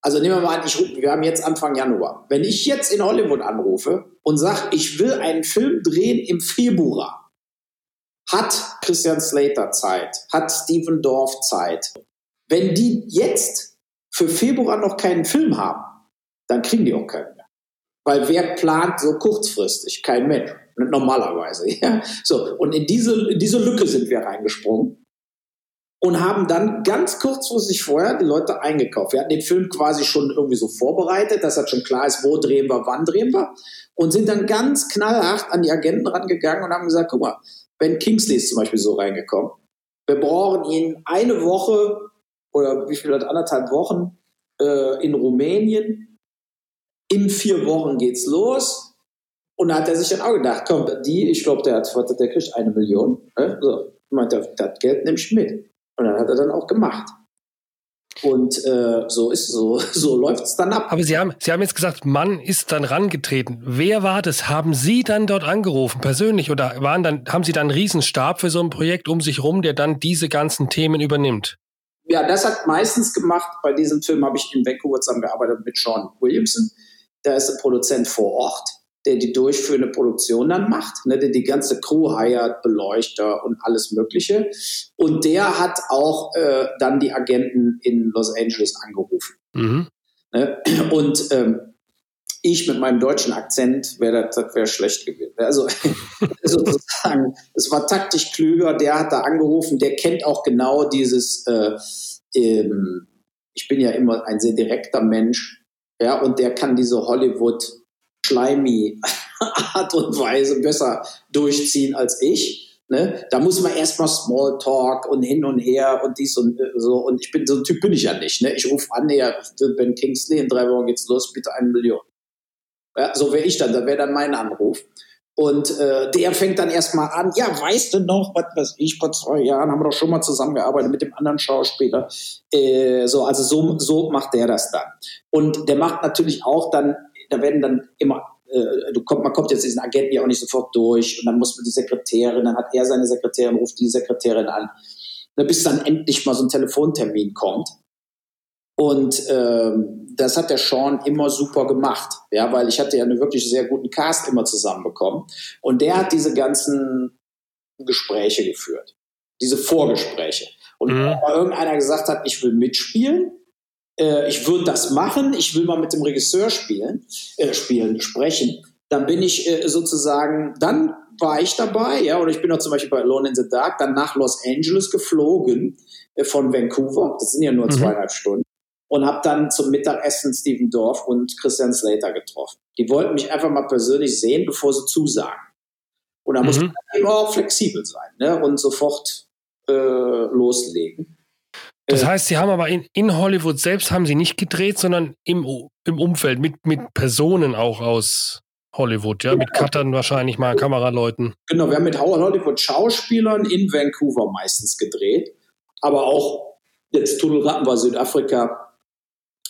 also nehmen wir mal an, ich, wir haben jetzt Anfang Januar. Wenn ich jetzt in Hollywood anrufe und sage, ich will einen Film drehen im Februar, hat Christian Slater Zeit, hat Stephen Dorff Zeit. Wenn die jetzt für Februar noch keinen Film haben, dann kriegen die auch keinen mehr. Weil wer plant so kurzfristig? Kein Mensch. Normalerweise. Ja? So, und in diese, in diese Lücke sind wir reingesprungen und haben dann ganz kurzfristig vorher die Leute eingekauft. Wir hatten den Film quasi schon irgendwie so vorbereitet, dass das schon klar ist, wo drehen wir, wann drehen wir und sind dann ganz knallhart an die Agenten rangegangen und haben gesagt, guck mal, Ben Kingsley ist zum Beispiel so reingekommen. Wir brauchen ihn eine Woche oder wie viel, anderthalb Wochen äh, in Rumänien. In vier Wochen geht's los. Und da hat er sich dann auch gedacht, komm, die, ich glaube, der hat, der kriegt eine Million. Ne? So, meint, das Geld nehme ich mit. Und dann hat er dann auch gemacht. Und äh, so ist so, so läuft es dann ab. Aber Sie haben, Sie haben jetzt gesagt, Mann ist dann rangetreten. Wer war das? Haben Sie dann dort angerufen, persönlich, oder waren dann, haben Sie dann einen Riesenstab für so ein Projekt um sich rum, der dann diese ganzen Themen übernimmt? Ja, das hat meistens gemacht. Bei diesem Film habe ich in Vancouver zusammengearbeitet mit Sean Williamson. Da ist ein Produzent vor Ort, der die durchführende Produktion dann macht, ne, der die ganze Crew heiert, Beleuchter und alles Mögliche. Und der hat auch äh, dann die Agenten in Los Angeles angerufen. Mhm. Ne? Und ähm, ich mit meinem deutschen Akzent wäre das, das wäre schlecht gewesen. Also sozusagen, es war taktisch klüger, der hat da angerufen, der kennt auch genau dieses, äh, ähm, ich bin ja immer ein sehr direkter Mensch, ja, und der kann diese Hollywood schleimy Art und Weise besser durchziehen als ich. Ne? Da muss man erstmal Smalltalk und hin und her und dies und äh, so. Und ich bin so ein Typ bin ich ja nicht. Ne? Ich rufe an, ja, Ben Kingsley, in drei Wochen geht's los, bitte eine Million. Ja, so wäre ich dann, da wäre dann mein Anruf. Und äh, der fängt dann erstmal an, ja, weißt du noch, was weiß ich, vor zwei Jahren haben wir doch schon mal zusammengearbeitet mit dem anderen Schauspieler. Äh, so, also so, so macht der das dann. Und der macht natürlich auch dann, da werden dann immer, äh, du kommt, man kommt jetzt diesen Agenten ja auch nicht sofort durch und dann muss man die Sekretärin, dann hat er seine Sekretärin, ruft die Sekretärin an, bis dann endlich mal so ein Telefontermin kommt. Und ähm, das hat der Sean immer super gemacht, ja, weil ich hatte ja einen wirklich sehr guten Cast immer zusammenbekommen. Und der hat diese ganzen Gespräche geführt, diese Vorgespräche. Und mhm. wenn irgendeiner gesagt hat, ich will mitspielen, äh, ich würde das machen, ich will mal mit dem Regisseur spielen, äh, spielen, sprechen, dann bin ich äh, sozusagen, dann war ich dabei, ja, oder ich bin auch zum Beispiel bei Alone in the Dark, dann nach Los Angeles geflogen äh, von Vancouver, das sind ja nur mhm. zweieinhalb Stunden und habe dann zum Mittagessen Steven Dorf und Christian Slater getroffen. Die wollten mich einfach mal persönlich sehen, bevor sie zusagen. Und da mhm. muss man eben auch flexibel sein ne? und sofort äh, loslegen. Das äh, heißt, Sie haben aber in, in Hollywood selbst haben Sie nicht gedreht, sondern im, im Umfeld mit, mit Personen auch aus Hollywood, ja, mit Cuttern wahrscheinlich mal, Kameraleuten. Genau, wir haben mit Hollywood Schauspielern in Vancouver meistens gedreht, aber auch jetzt Tunnelratten war Südafrika,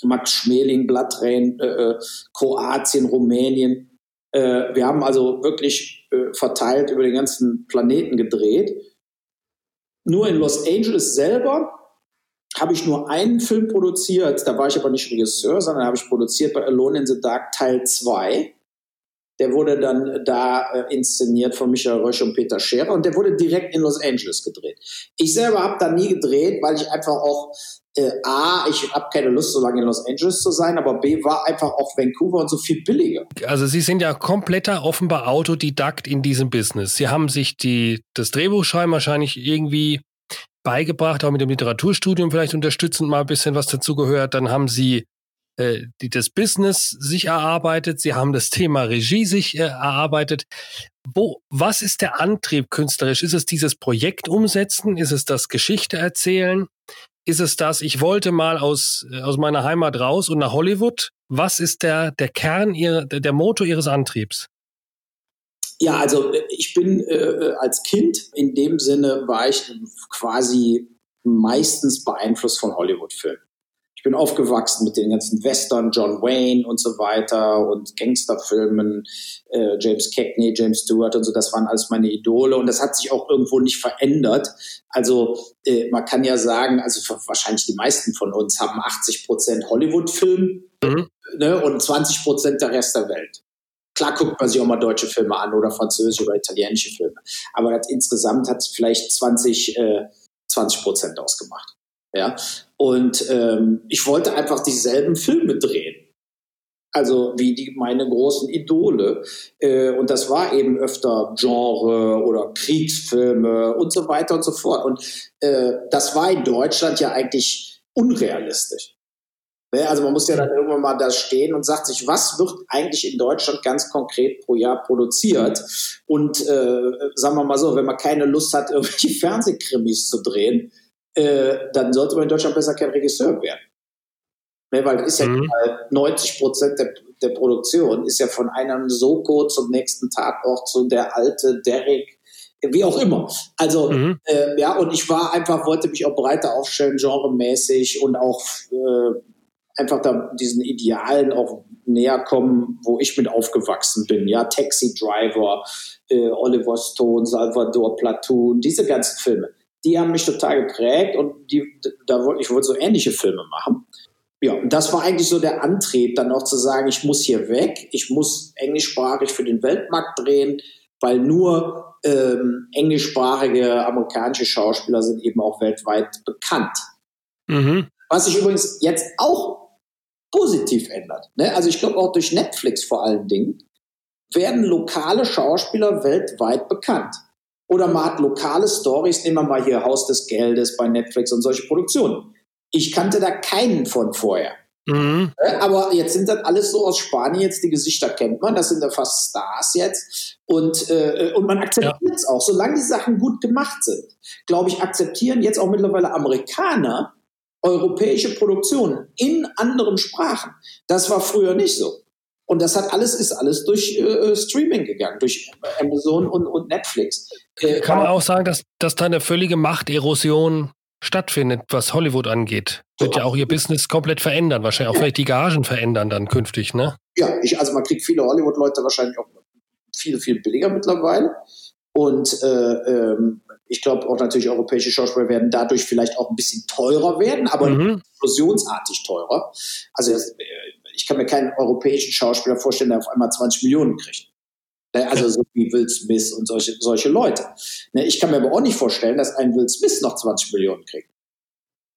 Max Schmeling, Blattrain, äh, äh, Kroatien, Rumänien. Äh, wir haben also wirklich äh, verteilt über den ganzen Planeten gedreht. Nur in Los Angeles selber habe ich nur einen Film produziert. Da war ich aber nicht Regisseur, sondern habe ich produziert bei Alone in the Dark Teil 2. Der wurde dann da äh, inszeniert von Michael Rösch und Peter Scherer und der wurde direkt in Los Angeles gedreht. Ich selber habe da nie gedreht, weil ich einfach auch äh, A, ich habe keine Lust, so lange in Los Angeles zu sein, aber B, war einfach auch Vancouver und so viel billiger. Also Sie sind ja kompletter offenbar Autodidakt in diesem Business. Sie haben sich die, das Drehbuchschreiben wahrscheinlich irgendwie beigebracht, auch mit dem Literaturstudium vielleicht unterstützend mal ein bisschen was dazugehört. Dann haben Sie äh, die, das Business sich erarbeitet, Sie haben das Thema Regie sich äh, erarbeitet. Wo, was ist der Antrieb künstlerisch? Ist es dieses Projekt umsetzen? Ist es das Geschichte erzählen? Ist es das, ich wollte mal aus, äh, aus meiner Heimat raus und nach Hollywood? Was ist der, der Kern, ihrer, der Motor Ihres Antriebs? Ja, also äh, ich bin äh, als Kind, in dem Sinne war ich quasi meistens beeinflusst von Hollywood-Filmen bin aufgewachsen mit den ganzen Western, John Wayne und so weiter und Gangsterfilmen, äh, James Cagney, James Stewart und so, das waren alles meine Idole und das hat sich auch irgendwo nicht verändert. Also äh, man kann ja sagen, also wahrscheinlich die meisten von uns haben 80 Prozent Hollywood-Film mhm. ne, und 20 Prozent der Rest der Welt. Klar guckt man sich auch mal deutsche Filme an oder französische oder italienische Filme. Aber das, insgesamt hat es vielleicht 20, äh, 20 Prozent ausgemacht. Ja, und ähm, ich wollte einfach dieselben Filme drehen. Also wie die meine großen Idole. Äh, und das war eben öfter Genre oder Kriegsfilme und so weiter und so fort. Und äh, das war in Deutschland ja eigentlich unrealistisch. Ne, also man muss ja dann irgendwann mal da stehen und sagt sich, was wird eigentlich in Deutschland ganz konkret pro Jahr produziert? Und äh, sagen wir mal so, wenn man keine Lust hat, irgendwelche Fernsehkrimis zu drehen, äh, dann sollte man in Deutschland besser kein Regisseur werden. Ne, weil das ist ja mhm. 90 Prozent der, der Produktion ist ja von einem Soko zum nächsten Tatort zu der alte Derek, wie auch immer. Also mhm. äh, ja, und ich war einfach, wollte mich auch breiter aufstellen, genremäßig und auch äh, einfach da diesen Idealen auch näher kommen, wo ich mit aufgewachsen bin. Ja, Taxi Driver, äh, Oliver Stone, Salvador Platoon, diese ganzen Filme die haben mich total geprägt und die, da wollte ich wollte so ähnliche Filme machen. Ja, und das war eigentlich so der Antrieb, dann auch zu sagen, ich muss hier weg, ich muss englischsprachig für den Weltmarkt drehen, weil nur ähm, englischsprachige amerikanische Schauspieler sind eben auch weltweit bekannt. Mhm. Was sich übrigens jetzt auch positiv ändert. Ne? Also ich glaube auch durch Netflix vor allen Dingen werden lokale Schauspieler weltweit bekannt. Oder man hat lokale Stories, nehmen wir mal hier Haus des Geldes bei Netflix und solche Produktionen. Ich kannte da keinen von vorher. Mhm. Aber jetzt sind das alles so aus Spanien, jetzt die Gesichter kennt man, das sind ja fast Stars jetzt. Und, äh, und man akzeptiert es ja. auch, solange die Sachen gut gemacht sind. Glaube ich, akzeptieren jetzt auch mittlerweile Amerikaner europäische Produktionen in anderen Sprachen. Das war früher nicht so. Und das hat alles, ist alles durch äh, Streaming gegangen, durch Amazon und, und Netflix. Äh, Kann man auch sagen, dass, dass da eine völlige Machterosion stattfindet, was Hollywood angeht. Wird so, ja auch ihr Business komplett verändern, wahrscheinlich auch vielleicht die Gagen verändern dann künftig, ne? Ja, ich, also man kriegt viele Hollywood-Leute wahrscheinlich auch viel, viel billiger mittlerweile. Und äh, ähm, ich glaube auch natürlich europäische Schauspieler werden dadurch vielleicht auch ein bisschen teurer werden, aber mhm. explosionsartig teurer. Also äh, ich kann mir keinen europäischen Schauspieler vorstellen, der auf einmal 20 Millionen kriegt. Ne, also so wie Will Smith und solche, solche Leute. Ne, ich kann mir aber auch nicht vorstellen, dass ein Will Smith noch 20 Millionen kriegt.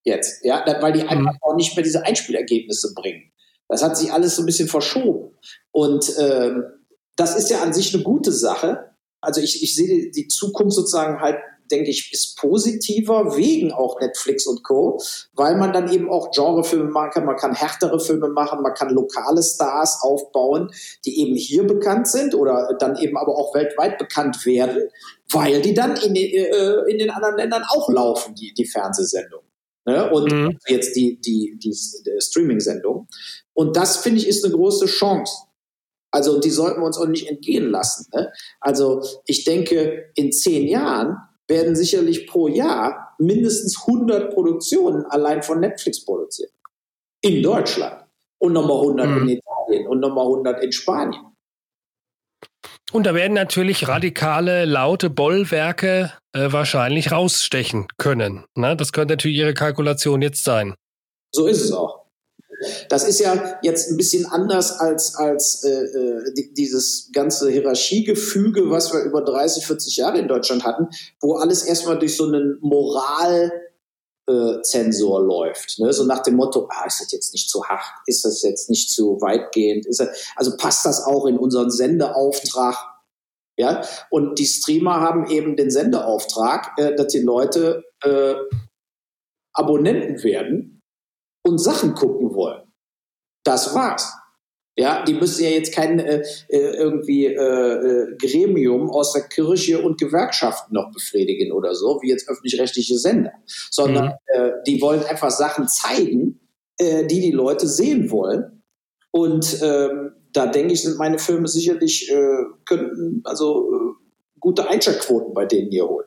Jetzt, ja, weil die einfach mhm. auch nicht mehr diese Einspielergebnisse bringen. Das hat sich alles so ein bisschen verschoben. Und ähm, das ist ja an sich eine gute Sache. Also ich, ich sehe die Zukunft sozusagen halt denke ich, ist positiver wegen auch Netflix und Co., weil man dann eben auch Genrefilme machen kann, man kann härtere Filme machen, man kann lokale Stars aufbauen, die eben hier bekannt sind oder dann eben aber auch weltweit bekannt werden, weil die dann in, äh, in den anderen Ländern auch laufen, die, die Fernsehsendung. Ne? Und mhm. jetzt die, die, die, die Streaming-Sendung. Und das, finde ich, ist eine große Chance. Also, die sollten wir uns auch nicht entgehen lassen. Ne? Also, ich denke, in zehn Jahren werden sicherlich pro Jahr mindestens 100 Produktionen allein von Netflix produziert. In Deutschland. Und nochmal 100 mhm. in Italien und nochmal 100 in Spanien. Und da werden natürlich radikale, laute Bollwerke äh, wahrscheinlich rausstechen können. Ne? Das könnte natürlich Ihre Kalkulation jetzt sein. So ist es auch. Das ist ja jetzt ein bisschen anders als, als äh, äh die, dieses ganze Hierarchiegefüge, was wir über 30, 40 Jahre in Deutschland hatten, wo alles erstmal durch so einen Moral äh, Zensor läuft. Ne? So nach dem Motto, ah, ist das jetzt nicht zu hart, ist das jetzt nicht zu weitgehend, ist das, also passt das auch in unseren Sendeauftrag? Ja, und die Streamer haben eben den Sendeauftrag, äh, dass die Leute äh, Abonnenten werden und Sachen gucken wollen. Das war's. Ja, die müssen ja jetzt kein äh, äh, irgendwie äh, äh, Gremium aus der Kirche und Gewerkschaften noch befriedigen oder so, wie jetzt öffentlich-rechtliche Sender, sondern mhm. äh, die wollen einfach Sachen zeigen, äh, die die Leute sehen wollen. Und ähm, da denke ich, sind meine Filme sicherlich, könnten also gute Einschaltquoten bei denen hier holen.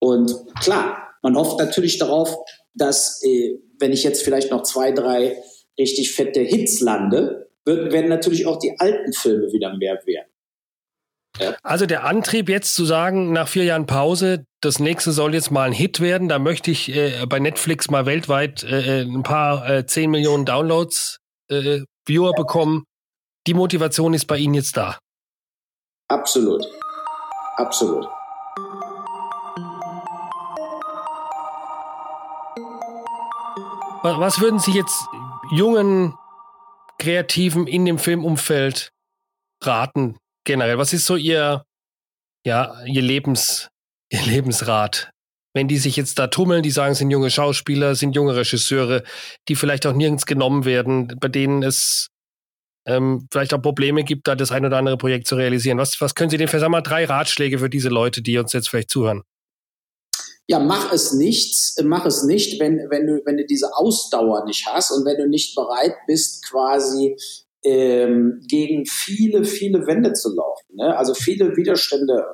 Und klar, man hofft natürlich darauf, dass äh, wenn ich jetzt vielleicht noch zwei, drei richtig fette Hits lande, wird, werden natürlich auch die alten Filme wieder mehr werden. Ja. Also der Antrieb jetzt zu sagen, nach vier Jahren Pause, das nächste soll jetzt mal ein Hit werden, da möchte ich äh, bei Netflix mal weltweit äh, äh ein paar äh, 10 Millionen Downloads, äh, Viewer ja. bekommen. Die Motivation ist bei Ihnen jetzt da. Absolut. Absolut. Was würden Sie jetzt jungen Kreativen in dem Filmumfeld raten generell? Was ist so Ihr, ja, Ihr Lebens, Ihr Lebensrat? Wenn die sich jetzt da tummeln, die sagen, sind junge Schauspieler, sind junge Regisseure, die vielleicht auch nirgends genommen werden, bei denen es ähm, vielleicht auch Probleme gibt, da das ein oder andere Projekt zu realisieren. Was, was können Sie denn für, sagen wir mal, drei Ratschläge für diese Leute, die uns jetzt vielleicht zuhören? Ja, mach es nicht, mach es nicht, wenn, wenn, du, wenn du diese Ausdauer nicht hast und wenn du nicht bereit bist, quasi ähm, gegen viele, viele Wände zu laufen. Ne? Also viele Widerstände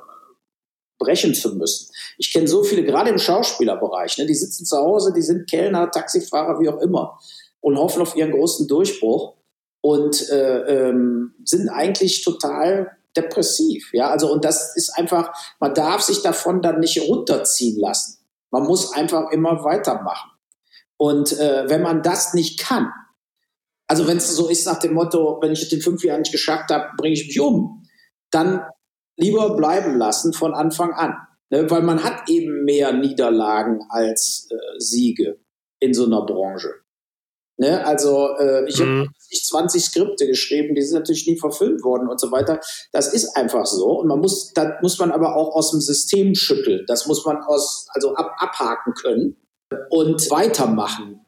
brechen zu müssen. Ich kenne so viele, gerade im Schauspielerbereich, ne? die sitzen zu Hause, die sind Kellner, Taxifahrer, wie auch immer und hoffen auf ihren großen Durchbruch und äh, ähm, sind eigentlich total depressiv. Ja, also und das ist einfach, man darf sich davon dann nicht runterziehen lassen. Man muss einfach immer weitermachen. Und äh, wenn man das nicht kann, Also wenn es so ist nach dem Motto, wenn ich es in fünf Jahren nicht geschafft habe, bringe ich mich um, dann lieber bleiben lassen von Anfang an. Ne? Weil man hat eben mehr Niederlagen als äh, Siege in so einer Branche. Ne? Also äh, ich mhm. habe 20 Skripte geschrieben, die sind natürlich nie verfilmt worden und so weiter. Das ist einfach so. Und man muss, da muss man aber auch aus dem System schütteln. Das muss man aus, also ab, abhaken können und weitermachen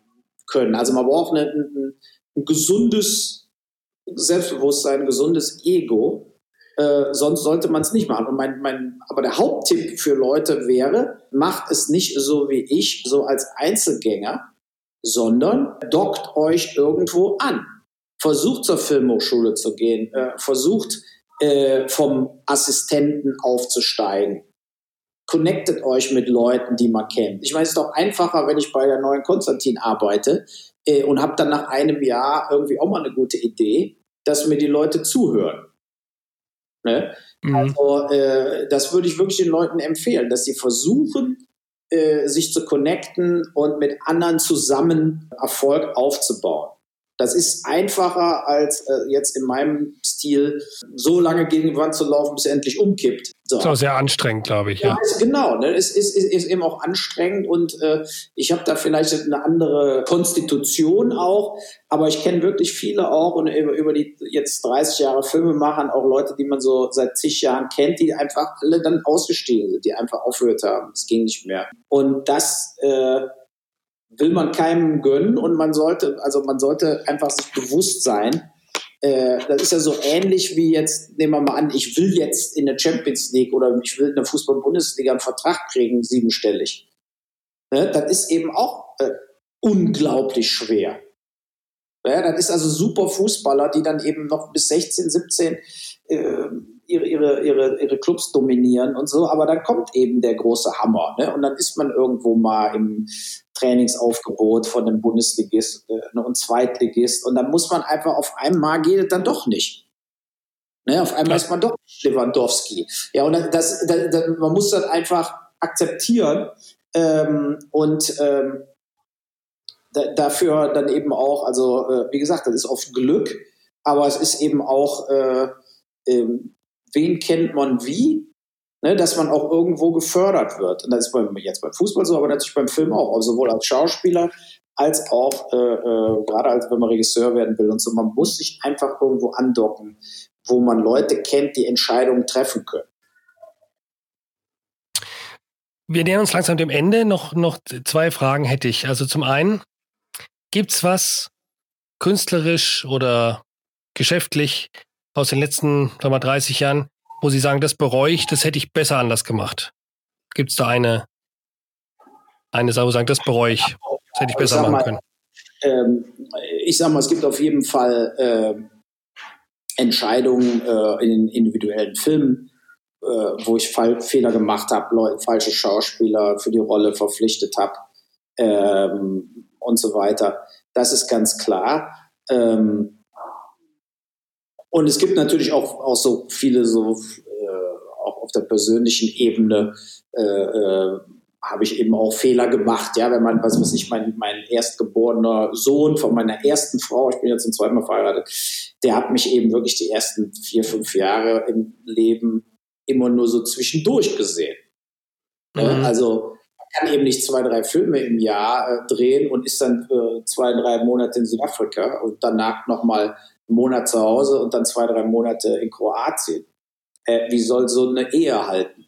können. Also man braucht eine, ein, ein gesundes Selbstbewusstsein, ein gesundes Ego. Äh, sonst sollte man es nicht machen. Und mein, mein, aber der Haupttipp für Leute wäre, macht es nicht so wie ich, so als Einzelgänger, sondern dockt euch irgendwo an. Versucht zur Filmhochschule zu gehen, äh, versucht äh, vom Assistenten aufzusteigen. Connectet euch mit Leuten, die man kennt. Ich meine, es ist doch einfacher, wenn ich bei der neuen Konstantin arbeite äh, und habe dann nach einem Jahr irgendwie auch mal eine gute Idee, dass mir die Leute zuhören. Ne? Mhm. Also äh, das würde ich wirklich den Leuten empfehlen, dass sie versuchen, sich zu connecten und mit anderen zusammen Erfolg aufzubauen. Das ist einfacher als äh, jetzt in meinem Stil so lange gegen die Wand zu laufen, bis er endlich umkippt. So. Das ist auch sehr anstrengend, glaube ich. Ja, ja. Ist, genau. Ne? Es ist, ist, ist, eben auch anstrengend und äh, ich habe da vielleicht eine andere Konstitution auch, aber ich kenne wirklich viele auch und über, über die jetzt 30 Jahre Filme machen, auch Leute, die man so seit zig Jahren kennt, die einfach alle dann ausgestiegen sind, die einfach aufgehört haben. Es ging nicht mehr. Und das äh, will man keinem gönnen und man sollte, also man sollte einfach sich bewusst sein, äh, das ist ja so ähnlich wie jetzt, nehmen wir mal an, ich will jetzt in der Champions League oder ich will in der Fußball-Bundesliga einen Vertrag kriegen, siebenstellig. Ne? Das ist eben auch äh, unglaublich schwer. Ja, das ist also super Fußballer, die dann eben noch bis 16, 17 äh, ihre, ihre, ihre, ihre Clubs dominieren und so, aber dann kommt eben der große Hammer. Ne? Und dann ist man irgendwo mal im Trainingsaufgebot von einem Bundesligist äh, ne, und Zweitligist und dann muss man einfach auf einmal geht es dann doch nicht. Ne? Auf einmal ist man doch Lewandowski. Ja, und das, das, das, man muss das einfach akzeptieren ähm, und ähm, da, dafür dann eben auch, also äh, wie gesagt, das ist oft Glück, aber es ist eben auch äh, ähm, wen kennt man wie, ne, dass man auch irgendwo gefördert wird. Und das ist beim, jetzt beim Fußball so, aber natürlich beim Film auch, also sowohl als Schauspieler als auch äh, äh, gerade als wenn man Regisseur werden will und so. Man muss sich einfach irgendwo andocken, wo man Leute kennt, die Entscheidungen treffen können. Wir nähern uns langsam dem Ende. Noch, noch zwei Fragen hätte ich. Also zum einen, gibt es was künstlerisch oder geschäftlich, aus den letzten sagen wir, 30 Jahren, wo Sie sagen, das bereue ich, das hätte ich besser anders gemacht? Gibt es da eine, eine Sache, wo Sie sagen, das bereue ich, das hätte ich besser ich machen können? ähm, ich sag mal, es gibt auf jeden Fall äh, Entscheidungen äh, in individuellen Filmen, äh, wo ich Fall Fehler gemacht habe, falsche Schauspieler für die Rolle verpflichtet habe ähm, und so weiter. Das ist ganz klar. Ähm, und es gibt natürlich auch, auch so viele so, äh, auch auf der persönlichen Ebene, äh, äh, habe ich eben auch Fehler gemacht, ja, wenn man, was weiß ich, mein, mein erstgeborener Sohn von meiner ersten Frau, ich bin jetzt zum zweiten Mal verheiratet, der hat mich eben wirklich die ersten vier, fünf Jahre im Leben immer nur so zwischendurch gesehen. Mhm. Also man kann eben nicht zwei, drei Filme im Jahr äh, drehen und ist dann äh, zwei, drei Monate in Südafrika und danach nochmal einen Monat zu Hause und dann zwei, drei Monate in Kroatien. Äh, wie soll so eine Ehe halten?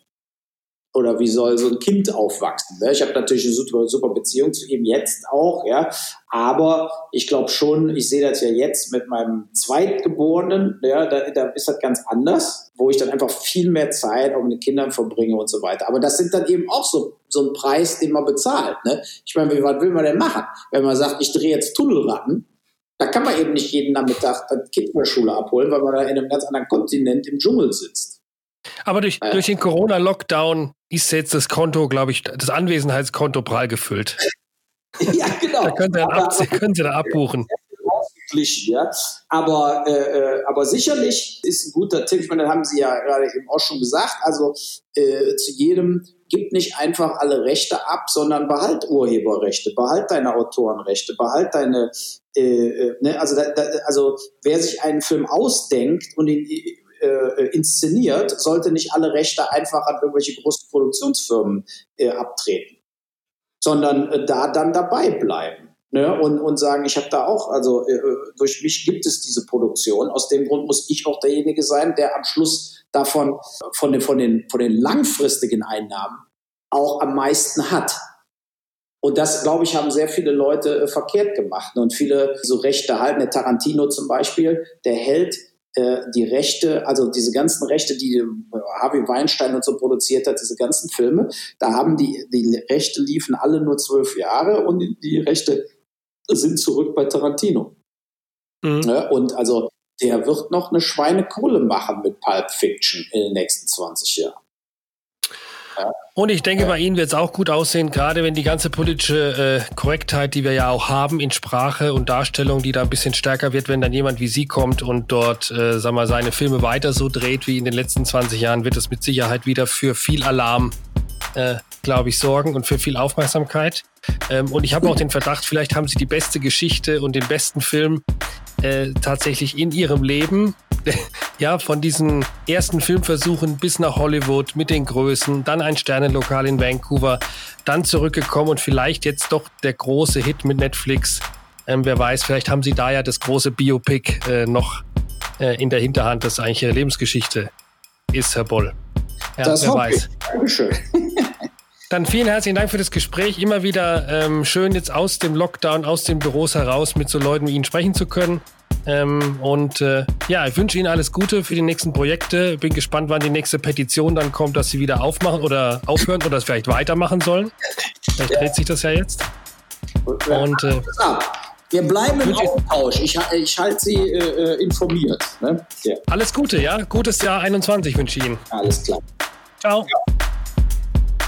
Oder wie soll so ein Kind aufwachsen? Ne? Ich habe natürlich eine super, super Beziehung zu ihm jetzt auch, ja. Aber ich glaube schon, ich sehe das ja jetzt mit meinem Zweitgeborenen, ja, da, da ist das ganz anders, wo ich dann einfach viel mehr Zeit auch mit den Kindern verbringe und so weiter. Aber das sind dann eben auch so, so ein Preis, den man bezahlt. Ne? Ich meine, was will man denn machen? Wenn man sagt, ich drehe jetzt Tunnelratten, da kann man eben nicht jeden Nachmittag das Kind von der Schule abholen, weil man da in einem ganz anderen Kontinent im Dschungel sitzt. Aber durch, äh. durch den Corona-Lockdown ist jetzt das Konto, glaube ich, das Anwesenheitskonto prall gefüllt. ja, genau. Da können Sie, dann, ab, können Sie da abbuchen. ja. Aber, äh, äh, aber sicherlich ist ein guter Tipp, ich meine, das haben Sie ja gerade eben auch schon gesagt, also äh, zu jedem gib nicht einfach alle Rechte ab, sondern behalt Urheberrechte, behalt deine Autorenrechte, behalt deine, äh, äh, ne, also, da, da, also wer sich einen Film ausdenkt und ihn äh, inszeniert, sollte nicht alle Rechte einfach an irgendwelche großen Produktionsfirmen äh, abtreten, sondern äh, da dann dabei bleiben. Ne, und, und sagen, ich habe da auch, also äh, durch mich gibt es diese Produktion. Aus dem Grund muss ich auch derjenige sein, der am Schluss davon, von den, von den, von den langfristigen Einnahmen auch am meisten hat. Und das, glaube ich, haben sehr viele Leute äh, verkehrt gemacht. Und viele so Rechte halten, der Tarantino zum Beispiel, der hält äh, die Rechte, also diese ganzen Rechte, die äh, Harvey Weinstein und so produziert hat, diese ganzen Filme, da haben die, die Rechte liefen alle nur zwölf Jahre und die Rechte sind zurück bei Tarantino. Mhm. Ja, und also der wird noch eine Schweinekohle machen mit Pulp Fiction in den nächsten 20 Jahren. Und ich denke, bei Ihnen wird es auch gut aussehen, gerade wenn die ganze politische äh, Korrektheit, die wir ja auch haben in Sprache und Darstellung, die da ein bisschen stärker wird, wenn dann jemand wie Sie kommt und dort, äh, sag mal, seine Filme weiter so dreht wie in den letzten 20 Jahren, wird es mit Sicherheit wieder für viel Alarm, äh, glaube ich, sorgen und für viel Aufmerksamkeit. Ähm, und ich habe auch den Verdacht, vielleicht haben Sie die beste Geschichte und den besten Film äh, tatsächlich in Ihrem Leben ja, von diesen ersten Filmversuchen bis nach Hollywood mit den Größen, dann ein Sternenlokal in Vancouver, dann zurückgekommen und vielleicht jetzt doch der große Hit mit Netflix. Ähm, wer weiß, vielleicht haben Sie da ja das große Biopic äh, noch äh, in der Hinterhand, das eigentlich Ihre Lebensgeschichte ist, Herr Boll. Ja, das wer weiß. Dankeschön. Dann vielen herzlichen Dank für das Gespräch. Immer wieder ähm, schön, jetzt aus dem Lockdown, aus den Büros heraus mit so Leuten wie Ihnen sprechen zu können. Ähm, und äh, ja, ich wünsche Ihnen alles Gute für die nächsten Projekte. Bin gespannt, wann die nächste Petition dann kommt, dass Sie wieder aufmachen oder aufhören oder es vielleicht weitermachen sollen. Vielleicht dreht sich das ja jetzt. Und äh, wir bleiben im Austausch. Ich, ich halte Sie äh, äh, informiert. Ne? Ja. Alles Gute, ja? Gutes Jahr 21 wünsche ich Ihnen. Alles klar. Ciao. Ja.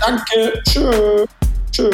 Danke. Tschö. Tschö.